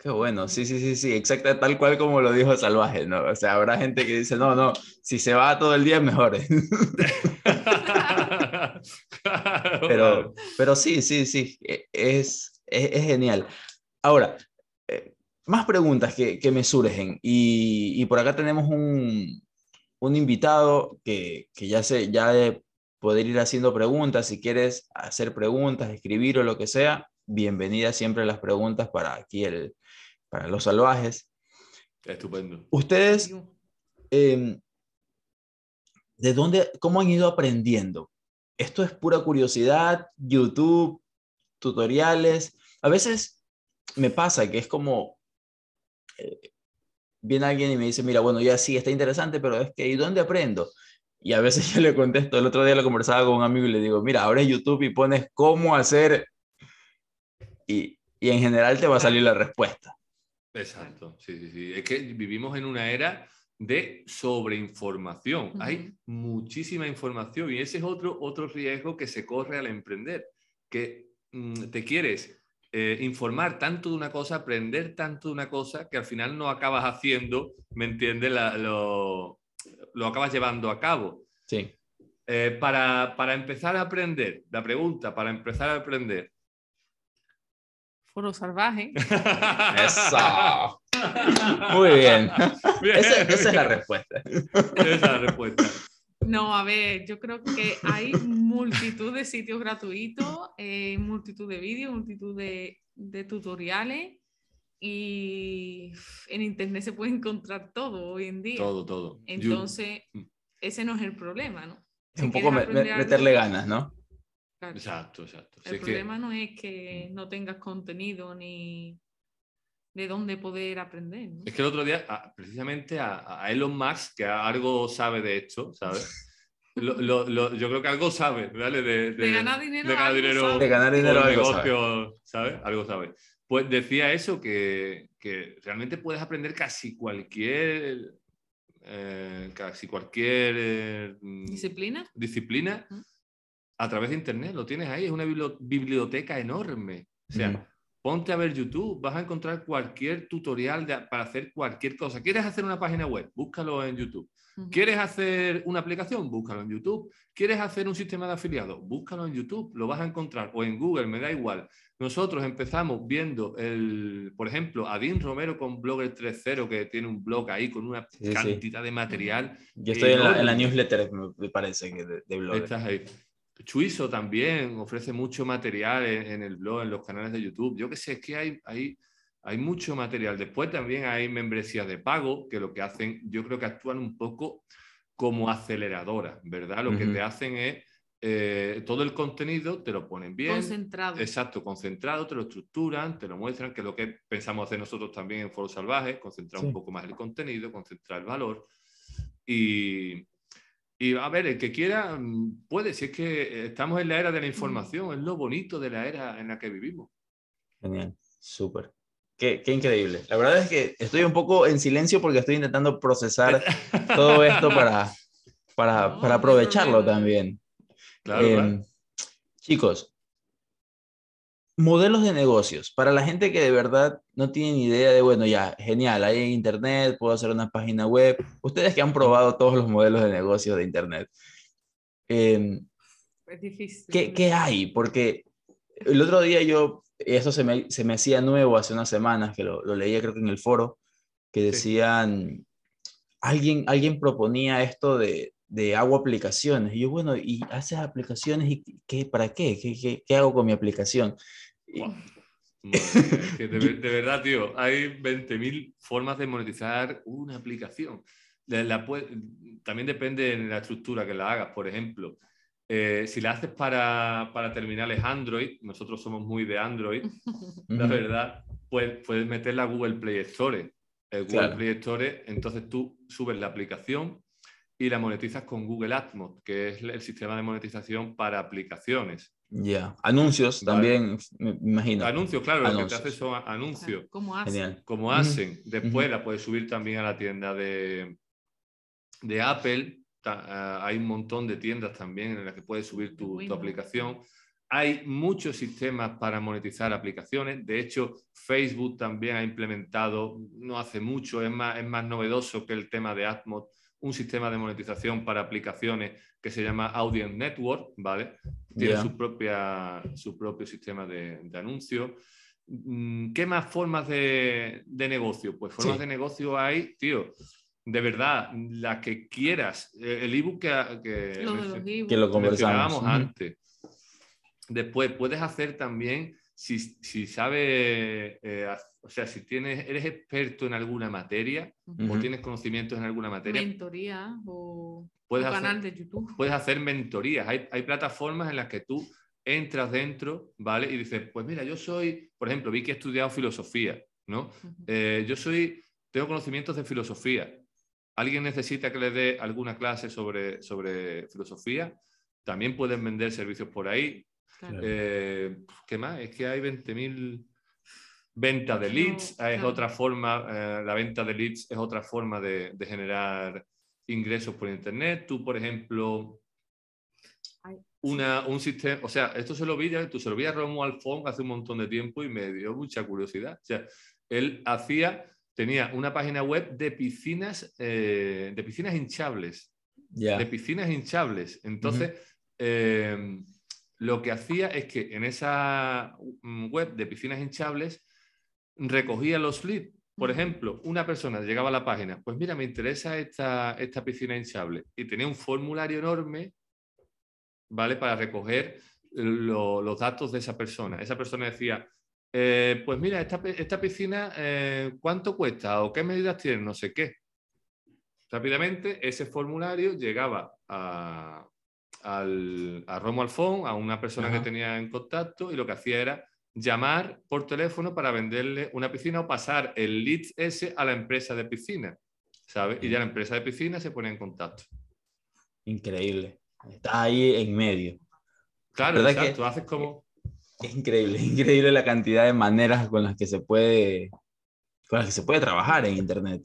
Qué bueno, sí, sí, sí, sí, exacto, tal cual como lo dijo Salvaje, ¿no? O sea, habrá gente que dice, no, no, si se va todo el día es mejor. Claro, Pero, pero sí, sí, sí, e- es, es, es genial. Ahora, eh, más preguntas que, que me surgen y, y por acá tenemos un, un invitado que, que ya sé, ya de poder ir haciendo preguntas, si quieres hacer preguntas, escribir o lo que sea, bienvenida siempre las preguntas para aquí, el, para los salvajes. Estupendo. Ustedes, eh, ¿de dónde, cómo han ido aprendiendo? Esto es pura curiosidad, YouTube, tutoriales. A veces me pasa que es como, eh, viene alguien y me dice, mira, bueno, ya sí, está interesante, pero es que, ¿y dónde aprendo? Y a veces yo le contesto, el otro día lo conversaba con un amigo y le digo, mira, abres YouTube y pones cómo hacer, y, y en general te va a salir la respuesta. Exacto, sí, sí, sí. Es que vivimos en una era de sobreinformación. Hay muchísima información y ese es otro, otro riesgo que se corre al emprender, que mm, te quieres eh, informar tanto de una cosa, aprender tanto de una cosa, que al final no acabas haciendo, ¿me entiendes? La- lo, lo acabas llevando a cabo. Sí. Eh, para, para empezar a aprender, la pregunta, para empezar a aprender. Foro salvaje. Eso. Muy bien. Bien. Esa, esa es la respuesta. Esa es la respuesta. No, a ver, yo creo que hay multitud de sitios gratuitos, eh, multitud de vídeos, multitud de, de tutoriales y en internet se puede encontrar todo hoy en día. Todo, todo. Entonces, Mm. ese no es el problema, ¿no? Es Si un poco me- meterle ganas, ¿no? Claro. Exacto, exacto. Si El es que- problema no es que no tengas contenido ni, de dónde poder aprender. ¿no? Es que el otro día, a- precisamente a, a Elon Musk, que algo sabe de esto, ¿sabes? Lo- lo- lo- yo creo que algo sabe, ¿vale? De, De ganar dinero, de ganar dinero, sabe. De ganar dinero algo sabe. negocio, ¿sabes? Algo sabe. Pues decía eso, que, que realmente puedes aprender casi cualquier, eh, casi cualquier eh, mm, ¿Disciplina? disciplina Ujú. A través de Internet. Lo tienes ahí, es una bibli- biblioteca enorme. O sea, ponte a ver YouTube, vas a encontrar cualquier tutorial de- para hacer cualquier cosa. ¿Quieres hacer una página web? Búscalo en YouTube. ¿Quieres hacer una aplicación? Búscalo en YouTube. ¿Quieres hacer un sistema de afiliados? Búscalo en YouTube. Lo vas a encontrar o en Google, me da igual. Nosotros empezamos viendo, el, por ejemplo, a Dean Romero con Blogger 3.0, que tiene un blog ahí con una Sí, sí. cantidad de material. Yo estoy en la, en la enorme. newsletter, me- me parece, que de, de Blogger. Estás ahí. Chuizo también ofrece mucho material en, en el blog, en los canales de YouTube. Yo qué sé, es que hay, hay, hay mucho material. Después también hay membresías de pago que lo que hacen, yo creo que actúan un poco como aceleradoras, ¿verdad? Lo que Ujú. te hacen es eh, todo el contenido, te lo ponen bien. Concentrado. Exacto, concentrado, te lo estructuran, te lo muestran, que es lo que pensamos hacer nosotros también en Foro Salvaje, concentrar Sí. un poco más el contenido, concentrar el valor. Y, y a ver, el que quiera mm, puede, si es que estamos en la era de la información, es lo bonito de la era en la que vivimos. Genial, súper. Qué, qué increíble. La verdad es que estoy un poco en silencio porque estoy intentando procesar todo esto para, para, para aprovecharlo también. Claro, Em, claro. Chicos, modelos de negocios. Para la gente que de verdad no tiene ni idea de, bueno, ya, genial, hay en Internet, puedo hacer una página web. Ustedes que han probado todos los modelos de negocios de Internet, em, Es difícil. ¿qué, qué hay? Porque el otro día yo, eso se me, se me hacía nuevo hace unas semanas, que lo, lo leía creo que en el foro, que decían, alguien, alguien proponía esto de, de hago aplicaciones. Y yo, bueno, ¿y haces aplicaciones y qué, para qué? ¿Qué, qué, qué hago con mi aplicación? Es que de, ver- de verdad, tío, hay 20.000 formas de monetizar una aplicación. La- la pue- también depende de la estructura que la hagas. Por ejemplo, eh, si la haces para, para terminales Android, nosotros somos muy de Android, la verdad, pues puedes meterla a Google Play Store. El Google Claro. Play Store, entonces tú subes la aplicación y la monetizas con Google AdMod, que es el sistema de monetización para aplicaciones. Ya, anuncios Vale. también, me me imagino. Anuncios, claro, lo que te Anuncios. hace son anuncios. ¿Cómo hace? Genial. como Ujú. hacen. Después la puedes subir también a la tienda de, de Apple. Ta- ah, hay un montón de tiendas también en las que puedes subir tu, aplicación. Hay muchos sistemas para monetizar aplicaciones. De hecho, Facebook también ha implementado, no hace mucho, es más, es más novedoso que el tema de AdMod, un sistema de monetización para aplicaciones que se llama Audience Network, ¿vale? Tiene Ya. su, propia, su propio sistema de, de anuncios. Mm, ¿Qué más formas de, de negocio? Pues formas Sí. de negocio hay, tío, de verdad, la que quieras. Eh, El ebook que, que, Lo de mencio- los ebooks. Que lo Ujú. antes. Después, puedes hacer también, si, si sabes, eh, o sea, si tienes, eres experto en alguna materia o tienes conocimientos en alguna materia, Mentoría o Puedes un hacer- canal de YouTube. puedes hacer mentorías. Hay, hay plataformas en las que tú entras dentro, ¿vale? Y dices, pues mira, yo soy, por ejemplo, vi que he estudiado filosofía, ¿no? Eh, yo soy, tengo conocimientos de filosofía. ¿Alguien necesita que le dé alguna clase sobre, sobre filosofía? También pueden vender servicios por ahí. Claro. Eh, ¿Qué más? Es que hay 20.000 venta de leads, No, es otra forma, eh, la venta de leads es otra forma de, de generar ingresos por internet. Tú, por ejemplo, una, un sistema, o sea, esto se lo vi, ya, tú se lo vi a Romo Alfón hace un montón de tiempo y me dio mucha curiosidad. O sea, él hacía, tenía una página web de piscinas, eh, de piscinas hinchables Ya. de piscinas hinchables. Entonces, eh, lo que hacía es que en esa mm, web de piscinas hinchables recogía los leads. Por ejemplo, una persona llegaba a la página, pues mira, me interesa esta, esta piscina hinchable y tenía un formulario enorme, ¿vale? Para recoger lo- los datos de esa persona. Esa persona decía, eh, pues mira, esta, esta piscina, eh, ¿cuánto cuesta? ¿O qué medidas tiene? No sé qué. Rápidamente, ese formulario llegaba a, al, a Romo Alfón, a una persona Ajá. que tenía en contacto, y lo que hacía era llamar por teléfono para venderle una piscina o pasar el lead ese a la empresa de piscina, ¿sabes? Y ya la empresa de piscina se pone en contacto. Increíble. Está ahí en medio. Claro, ¿Verdad exacto. que- Haces como... Es increíble, increíble la cantidad de maneras con las que se puede, con las que se puede trabajar en Internet.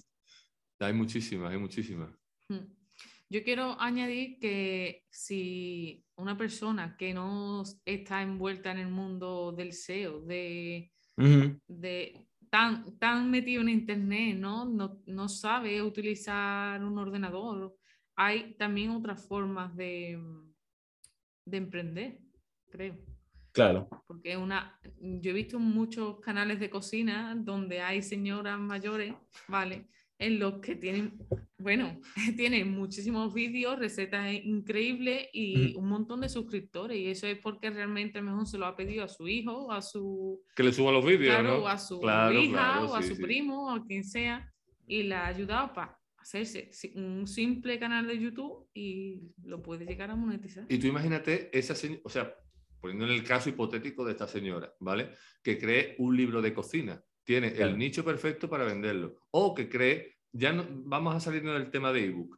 Hay muchísimas, hay muchísimas. Mm. Yo quiero añadir que si una persona que no está envuelta en el mundo del SEO, de, de tan, tan metido en internet, ¿no? No, no sabe utilizar un ordenador, hay también otras formas de, de emprender, creo. Claro, Porque una, yo he visto muchos canales de cocina donde hay señoras mayores, ¿vale? En los que tienen, bueno, tienen muchísimos vídeos, recetas increíbles y un montón de suscriptores. Y eso es porque realmente a lo mejor se lo ha pedido a su hijo, a su, Que le suba los vídeos, claro, ¿no? o a su Claro, hija, claro, o a sí, su sí. primo, o a quien sea. Y la ha ayudado para hacerse un simple canal de YouTube y lo puede llegar a monetizar. Y tú imagínate esa o sea, poniendo en el caso hipotético de esta señora, ¿vale? Que cree un libro de cocina. Tiene Claro. el nicho perfecto para venderlo. O que cree, ya no, vamos a salirnos del tema de ebook.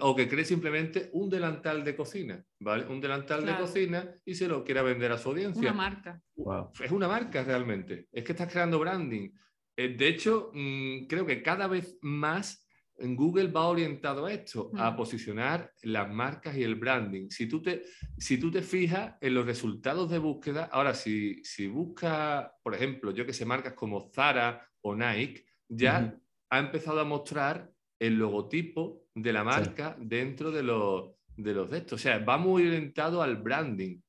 O que cree simplemente un delantal de cocina, ¿vale? Un delantal Claro. de cocina y se lo quiera vender a su audiencia. Una marca. wow. Es una marca realmente. Es que estás creando branding. Eh, De hecho, mm, creo que cada vez más Google va orientado a esto, a posicionar las marcas y el branding. Si tú te, si tú te fijas en los resultados de búsqueda, ahora si, si buscas, por ejemplo, yo que sé, marcas como Zara o Nike, ya ha empezado a mostrar el logotipo de la marca dentro de los, de los de estos. O sea, va muy orientado al branding.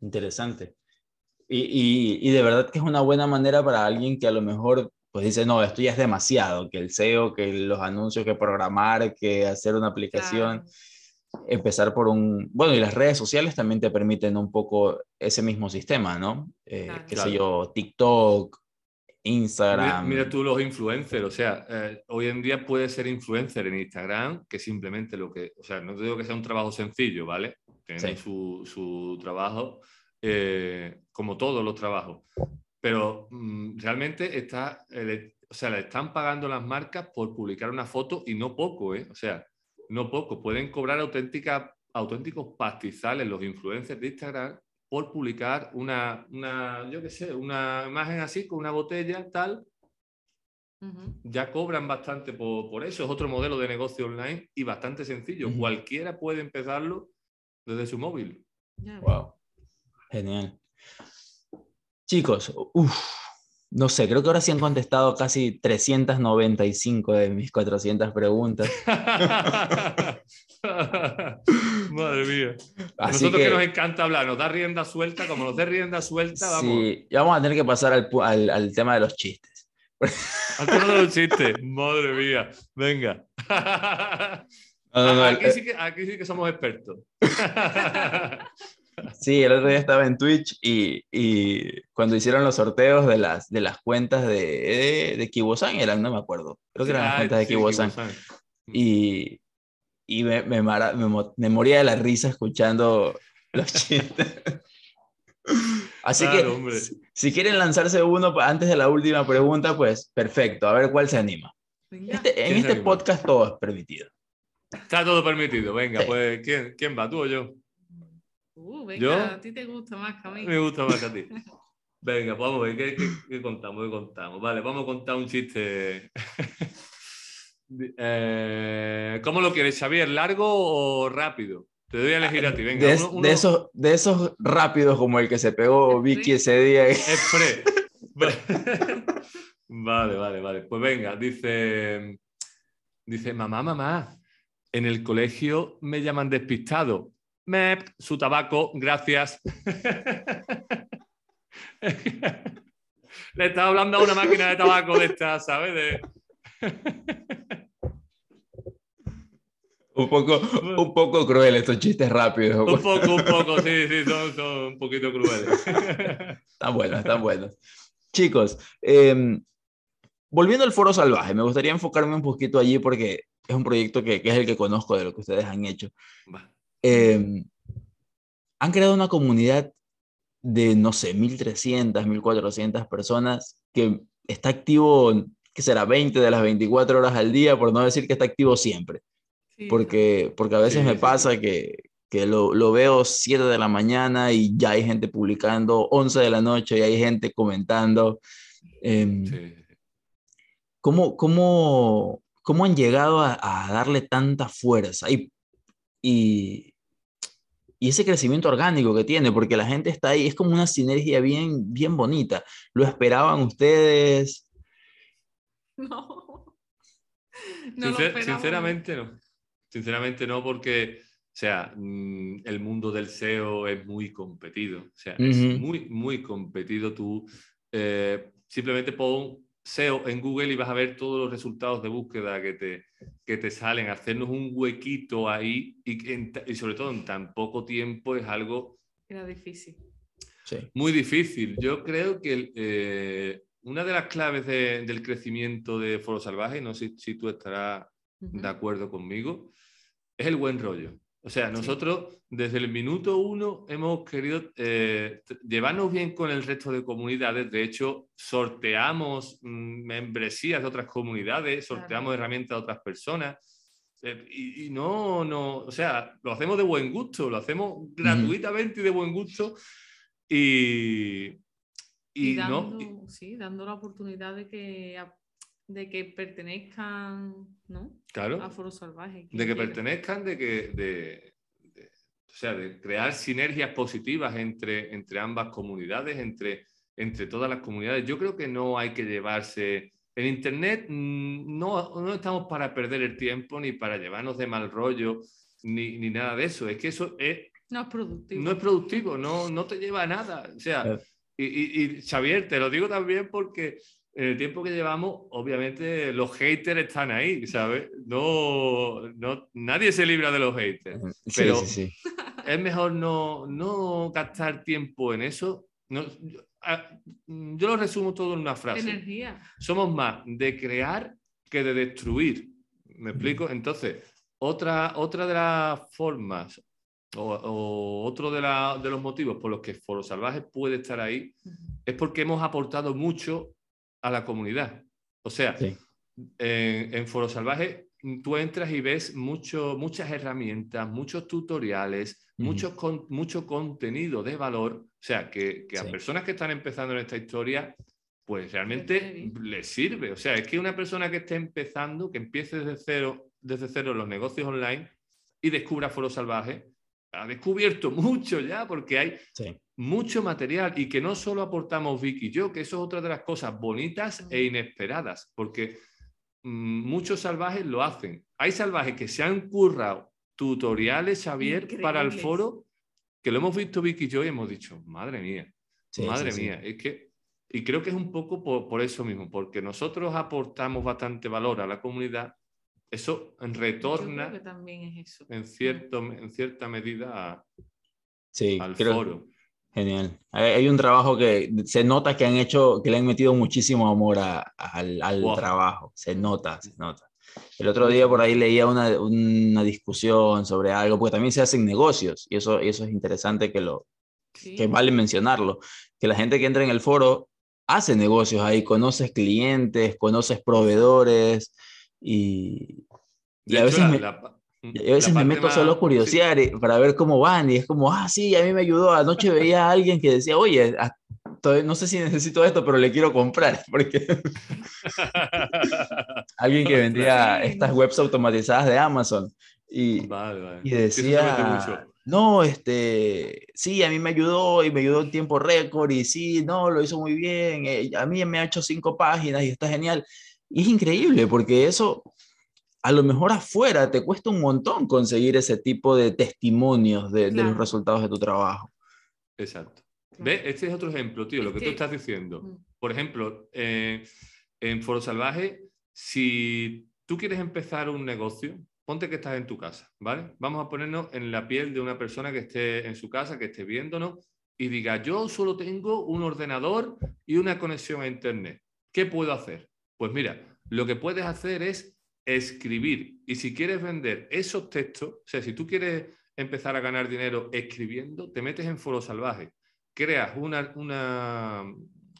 Interesante. Y, y, y de verdad que es una buena manera para alguien que a lo mejor pues dice, no, esto ya es demasiado, que el SEO, que los anuncios, que programar, que hacer una aplicación, Claro. empezar por un... Bueno, y las redes sociales también te permiten un poco ese mismo sistema, ¿no? Eh, Claro. qué sé yo, TikTok, Mira, Instagram. mira tú los influencers, o sea, eh, hoy en día puedes ser influencer en Instagram, que simplemente lo que, o sea, no te digo que sea un trabajo sencillo, ¿vale? Tiene Sí. su, su trabajo, eh, como todos los trabajos, pero mm, realmente está, eh, le- o sea, le están pagando las marcas por publicar una foto y no poco, ¿eh? O sea, no poco, pueden cobrar auténtica, auténticos pastizales los influencers de Instagram por publicar una, una, yo qué sé, una imagen así con una botella, tal, ya cobran bastante por, por eso. Es otro modelo de negocio online y bastante sencillo. Cualquiera puede empezarlo desde su móvil. Ves. Wow. Genial. Chicos, no sé, creo que ahora sí han contestado casi 395 de mis 400 preguntas. Madre mía. A Así nosotros que... que, nos encanta hablar, nos da rienda suelta, como nos dé rienda suelta, vamos. sí, ya vamos a tener que pasar al, pu- al- al tema de los chistes. Al tema de los chistes. Madre mía. Venga. No, no, no, aquí, sí que, aquí sí que somos expertos. Sí, el otro día estaba en Twitch y, y cuando hicieron los sorteos de las, de las cuentas de, de, de Kibosan, eran, no me acuerdo, creo que eran las Ah, cuentas de sí, Kibosan. Kibosan. Y, y me, me, mara- me me moría de la risa escuchando los chistes. Así que, Claro, hombre. si, si quieren lanzarse uno antes de la última pregunta, pues perfecto, a ver cuál se anima. Este- en ¿Quién se este anima? podcast todo es permitido. Está todo permitido. Venga, Sí. pues ¿quién, ¿quién va? ¿Tú o yo? Uh, venga, ¿Yo? a ti te gusta más que a mí. Me gusta más que a ti. Venga, pues vamos a ver, ¿qué, qué, qué contamos? ¿Qué contamos? Vale, vamos a contar un chiste. Eh, ¿Cómo lo quieres, Xavier? ¿Largo o rápido? Te doy a elegir a ti. Venga, De, uno- uno- de esos, de esos rápidos como el que se pegó Vicky ese día. Express. Vale, vale, vale. Pues venga, dice, dice, mamá, mamá, en el colegio me llaman despistado. Mep, su tabaco, gracias. Le estaba hablando a una máquina de tabaco de esta, ¿sabes? De- Un poco, un poco cruel estos chistes rápidos. Un poco, un poco, sí, sí, son, son un poquito crueles. Están buenos, están buenos. Chicos, eh, volviendo al Foro Salvaje, me gustaría enfocarme un poquito allí porque es un proyecto que, que es el que conozco de lo que ustedes han hecho. Va. Eh, han creado una comunidad de, no sé, 1.300, 1.400 personas, que está activo, que será 20 de las 24 horas al día, por no decir que está activo siempre. porque, porque a veces me pasa que, que lo, lo, veo 7 de la mañana y ya hay gente publicando, 11 de la noche y hay gente comentando. Eh, ¿cómo, cómo, cómo, han llegado a, a darle tanta fuerza? Y, y, y ese crecimiento orgánico que tiene, porque la gente está ahí, es como una sinergia bien, bien bonita. ¿Lo esperaban ustedes? No. sinceramente no. Sinceramente no, porque, o sea, mm, el mundo del SEO es muy competido. O sea, es muy, muy competido. Tú eh, simplemente pon SEO en Google y vas a ver todos los resultados de búsqueda que te, que te salen. Hacernos un huequito ahí y, sobre todo en tan poco tiempo es algo... Era difícil. Muy difícil. Yo creo que eh, una de las claves del crecimiento de Foro Salvaje, no sé si tú estarás de acuerdo conmigo, es el buen rollo. O sea, nosotros desde el minuto uno hemos querido eh, llevarnos bien con el resto de comunidades. De hecho, sorteamos mm, membresías de otras comunidades, sorteamos herramientas de otras personas. Eh, y, no, no, o sea, lo hacemos de buen gusto, lo hacemos gratuitamente y de buen gusto. Y, y, dando, sí, dando la oportunidad de que de que pertenezcan ¿no? claro, a Foro Salvaje. De que pertenezcan, de que de, o sea, de crear sinergias positivas entre, entre ambas comunidades, entre, entre todas las comunidades. Yo creo que no hay que llevarse... En Internet mm, no, no estamos para perder el tiempo ni para llevarnos de mal rollo ni, ni nada de eso. Es que eso es... No es productivo. No es productivo, no, no te lleva a nada. O sea, y, y, y Xavier, te lo digo también porque en el tiempo que llevamos, obviamente los haters están ahí, ¿sabes? No, no, nadie se libra de los haters. pero es mejor no, no gastar tiempo en eso. No, yo, lo resumo todo en una frase. Energía. Somos más de crear que de destruir. ¿Me explico? Entonces, otra, otra de las formas o, otro de, de, los motivos por los que Foro Salvaje puede estar ahí es porque hemos aportado mucho a la comunidad. O sea, en, Foro Salvaje tú entras y ves mucho, muchas herramientas, muchos tutoriales, mucho, mucho contenido de valor. O sea, que, a personas que están empezando en esta historia, pues realmente les sirve. O sea, es que una persona que esté empezando, que empiece desde cero, desde cero los negocios online y descubra Foro Salvaje, ha descubierto mucho ya, porque hay mucho material y que no solo aportamos Vicky y yo, que eso es otra de las cosas bonitas e inesperadas, porque mm, muchos salvajes lo hacen. Hay salvajes que se han currado tutoriales, Xavier, para el foro, que lo hemos visto Vicky y yo y hemos dicho, madre mía, madre mía, es que, y creo que es un poco por, por eso mismo, porque nosotros aportamos bastante valor a la comunidad eso retorna En, cierto, en cierta medida sí, al foro. Genial. Hay, un trabajo que se nota que han hecho, que le han metido muchísimo amor al, trabajo. Se nota, se nota. El otro día por ahí leía una, una, discusión sobre algo, porque también se hacen negocios y eso, eso es interesante que, lo, que vale mencionarlo, que la gente que entra en el foro hace negocios ahí, conoces clientes, conoces proveedores, y, a veces me, a veces me meto solo a curiosear para ver cómo van y es como, ah, sí, a mí me ayudó. Anoche veía a alguien que decía, oye, no sé si necesito esto, pero le quiero comprar. Porque alguien que vendía estas webs automatizadas de Amazon y, y decía, no, este, sí, a mí me ayudó y me ayudó en tiempo récord y sí, no, lo hizo muy bien. Eh, a mí me ha hecho cinco páginas y está genial. Y es increíble porque eso, a lo mejor afuera te cuesta un montón conseguir ese tipo de testimonios de, los resultados de tu trabajo. Exacto. ¿Ves? Este es otro ejemplo, tío, lo que, tú estás diciendo. Por ejemplo, eh, en Foro Salvaje, si tú quieres empezar un negocio, ponte que estás en tu casa, ¿vale? Vamos a ponernos en la piel de una persona que esté en su casa, que esté viéndonos y diga, yo solo tengo un ordenador y una conexión a Internet. ¿Qué puedo hacer? Pues mira, lo que puedes hacer es escribir. Y si quieres vender esos textos, o sea, si tú quieres empezar a ganar dinero escribiendo, te metes en Foro Salvaje. creas una, una,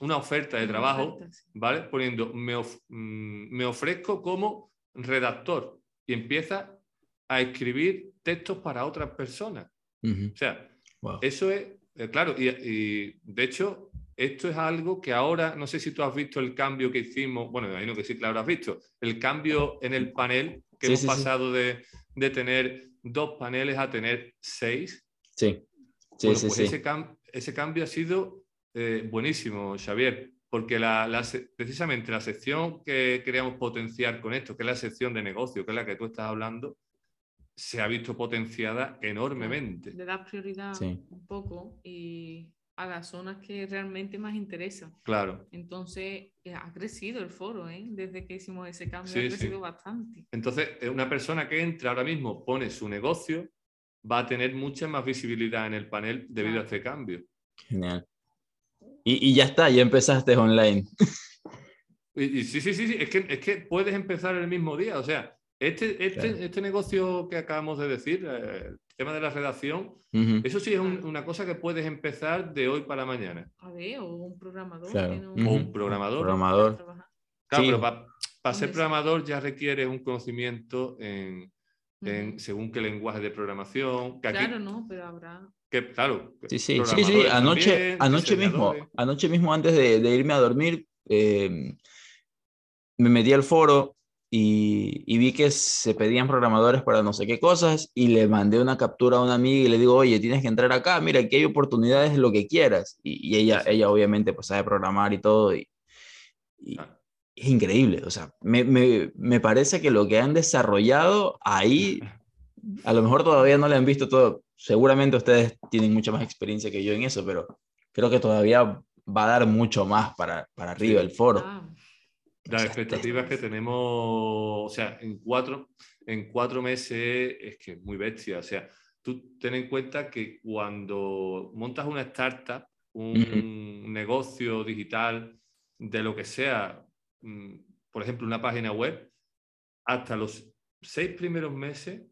una oferta de trabajo. ¿vale? Poniendo, me, of- mm, me ofrezco como redactor y empieza a escribir textos para otras personas. O sea, Wow. eso es, eh, claro, y, y, de hecho, esto es algo que ahora, no sé si tú has visto el cambio que hicimos, bueno, me imagino que sí, claro, has visto, el cambio en el panel, que Sí, hemos sí, sí. pasado de, de tener dos paneles a tener seis. Sí, sí, Bueno, sí, pues sí. Ese, cam- ese cambio ha sido eh, buenísimo, Xavier, porque la, precisamente la sección que queríamos potenciar con esto, que es la sección de negocio, que es la que tú estás hablando, se ha visto potenciada enormemente. Le das prioridad Sí. un poco y a las zonas que realmente más interesan. Claro. Entonces, eh, ha crecido el foro, ¿eh? Desde que hicimos ese cambio, Sí, ha sí. crecido bastante. Entonces, eh, una persona que entra ahora mismo, pone su negocio, va a tener mucha más visibilidad en el panel debido a este cambio. Genial. Y, y ya está, ya empezaste online. Y, y sí, sí, sí, sí, es que, es que puedes empezar el mismo día. O sea, este, este, Claro. este negocio que acabamos de decir, eh, tema de la redacción, Ujú. eso sí es un- una cosa que puedes empezar de hoy para mañana. A ver, o un programador. Claro. no- un programador. Programador. Claro, Sí. pero para ser Hombre, sí. programador ya requiere un conocimiento en, en Ujú. según qué lenguaje de programación. Que aquí, Claro, no, pero habrá. que, claro, Sí, sí, sí, sí. Anoche, también, anoche mismo, anoche mismo antes de, de irme a dormir, eh, me metí al foro y, y vi que se pedían programadores para no sé qué cosas y le mandé una captura a una amiga y le digo, oye, tienes que entrar acá, mira, aquí hay oportunidades, lo que quieras. Y, y ella, ella obviamente pues sabe programar y todo y, y Ah. es increíble. O sea, me, me, me parece que lo que han desarrollado ahí, a lo mejor todavía no le han visto todo. Seguramente ustedes tienen mucha más experiencia que yo en eso, pero creo que todavía va a dar mucho más para, para arriba Sí. el foro. Ah, Las expectativas que tenemos, o sea, en cuatro, en cuatro meses es que es muy bestia. O sea, tú ten en cuenta que cuando montas una startup, un negocio digital, de lo que sea, mm, por ejemplo, una página web, hasta los seis primeros meses,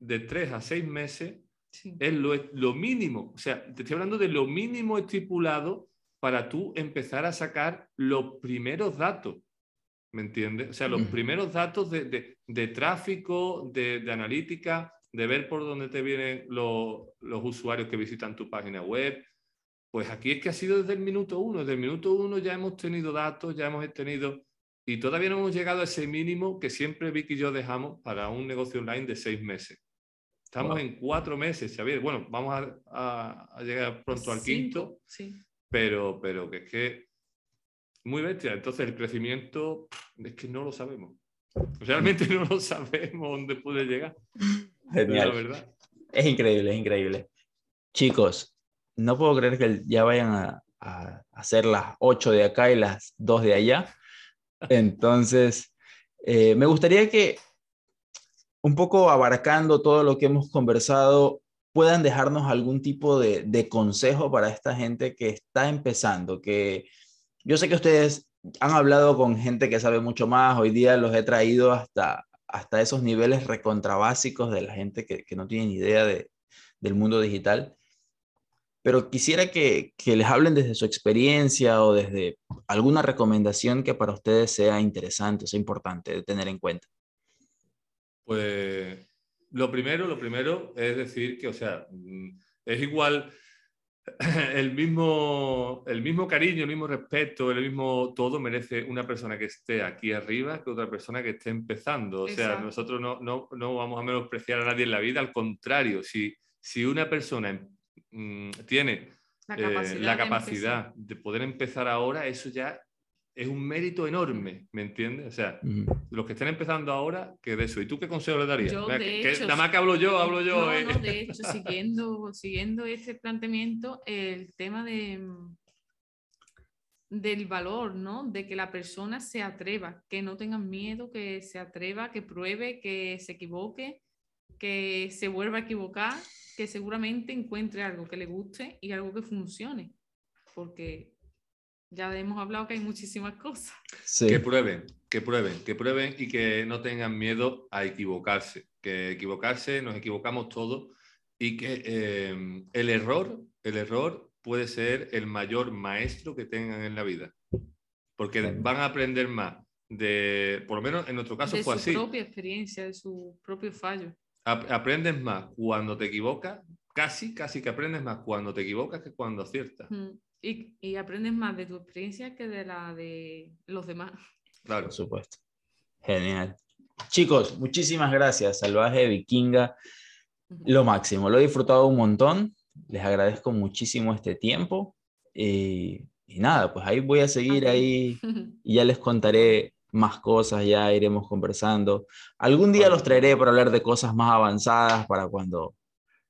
de tres a seis meses, sí. es lo, lo mínimo. O sea, te estoy hablando de lo mínimo estipulado para tú empezar a sacar los primeros datos. ¿Me entiendes? O sea, los primeros datos de, de- de tráfico, de, de analítica, de ver por dónde te vienen los, los usuarios que visitan tu página web. Pues aquí es que ha sido desde el minuto uno. Desde el minuto uno ya hemos tenido datos, ya hemos tenido... Y todavía no hemos llegado a ese mínimo que siempre Vicky y yo dejamos para un negocio online de seis meses. Estamos Wow. en cuatro meses, Xavier. Bueno, vamos a, a- a llegar pronto al quinto, Sí. pero, pero que es que muy bestia. Entonces el crecimiento es que no lo sabemos. Realmente no lo sabemos dónde puede llegar. La Genial. verdad. Es increíble, es increíble. Chicos, no puedo creer que ya vayan a, a hacer las 8 de acá y las 2 de allá. Entonces, eh, me gustaría que un poco abarcando todo lo que hemos conversado, puedan dejarnos algún tipo de, de consejo para esta gente que está empezando, que yo sé que ustedes han hablado con gente que sabe mucho más, hoy día los he traído hasta, hasta esos niveles recontrabásicos de la gente que, que no tiene ni idea de, del mundo digital. Pero quisiera que, que les hablen desde su experiencia o desde alguna recomendación que para ustedes sea interesante, sea importante de tener en cuenta. Pues lo primero, lo primero es decir que, o sea, mm, es igual el mismo, el mismo cariño, el mismo respeto, el mismo todo merece una persona que esté aquí arriba que otra persona que esté empezando. O sea, nosotros no, no, no vamos a menospreciar a nadie en la vida, al contrario, si, si una persona mm, tiene La eh, capacidad. la de poder empezar ahora, eso ya es un mérito enorme, ¿me entiendes? O sea, los que estén empezando ahora, que de eso. ¿Y tú qué consejo le darías? Yo, de que- que hecho, nada más que hablo yo, hablo yo. No, eh. no, de hecho, siguiendo, siguiendo este planteamiento, el tema de, mm, del valor, ¿no? De que la persona se atreva, que no tengan miedo, que se atreva, que pruebe, que se equivoque, que se vuelva a equivocar, que seguramente encuentre algo que le guste y algo que funcione. Porque ya hemos hablado que hay muchísimas cosas. Sí. Que prueben, que prueben, que prueben y que no tengan miedo a equivocarse. Que equivocarse, nos equivocamos todos y que eh, el error, el error puede ser el mayor maestro que tengan en la vida. Porque van a aprender más de, por lo menos en nuestro caso de fue su así. propia experiencia, de su propio fallo. Ap- aprendes más cuando te equivocas, casi, casi que aprendes más cuando te equivocas que cuando aciertas. Mm. Y, y aprendes más de tu experiencia que de la de los demás. Claro. Por supuesto. Genial. Chicos, muchísimas gracias. Salvaje Vikinga, lo máximo. Lo he disfrutado un montón. Les agradezco muchísimo este tiempo. Y, y nada, pues ahí voy a seguir ahí y ya les contaré más cosas, ya iremos conversando. Algún día los traeré para hablar de cosas más avanzadas para cuando...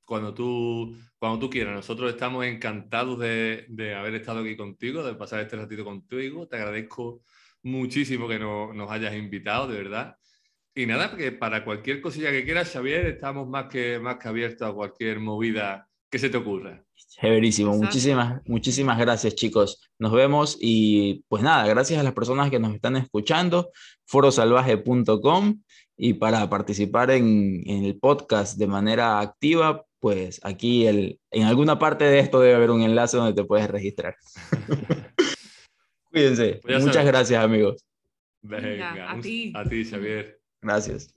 Cuando tú, cuando tú quieras. Nosotros estamos encantados de, de haber estado aquí contigo, de pasar este ratito contigo. Te agradezco muchísimo que no- nos hayas invitado, de verdad. Y nada, porque para cualquier cosilla que quieras, Xavier, estamos más que, más que abiertos a cualquier movida que se te ocurra. Chéverísimo. Muchísimas, muchísimas gracias, chicos. Nos vemos y pues nada, gracias a las personas que nos están escuchando, forosalvaje.com y para participar en, en el podcast de manera activa, pues aquí el, en alguna parte de esto debe haber un enlace donde te puedes registrar. Cuídense. Pues Muchas gracias, amigos. Venga, a ti. A ti, Xavier. Gracias.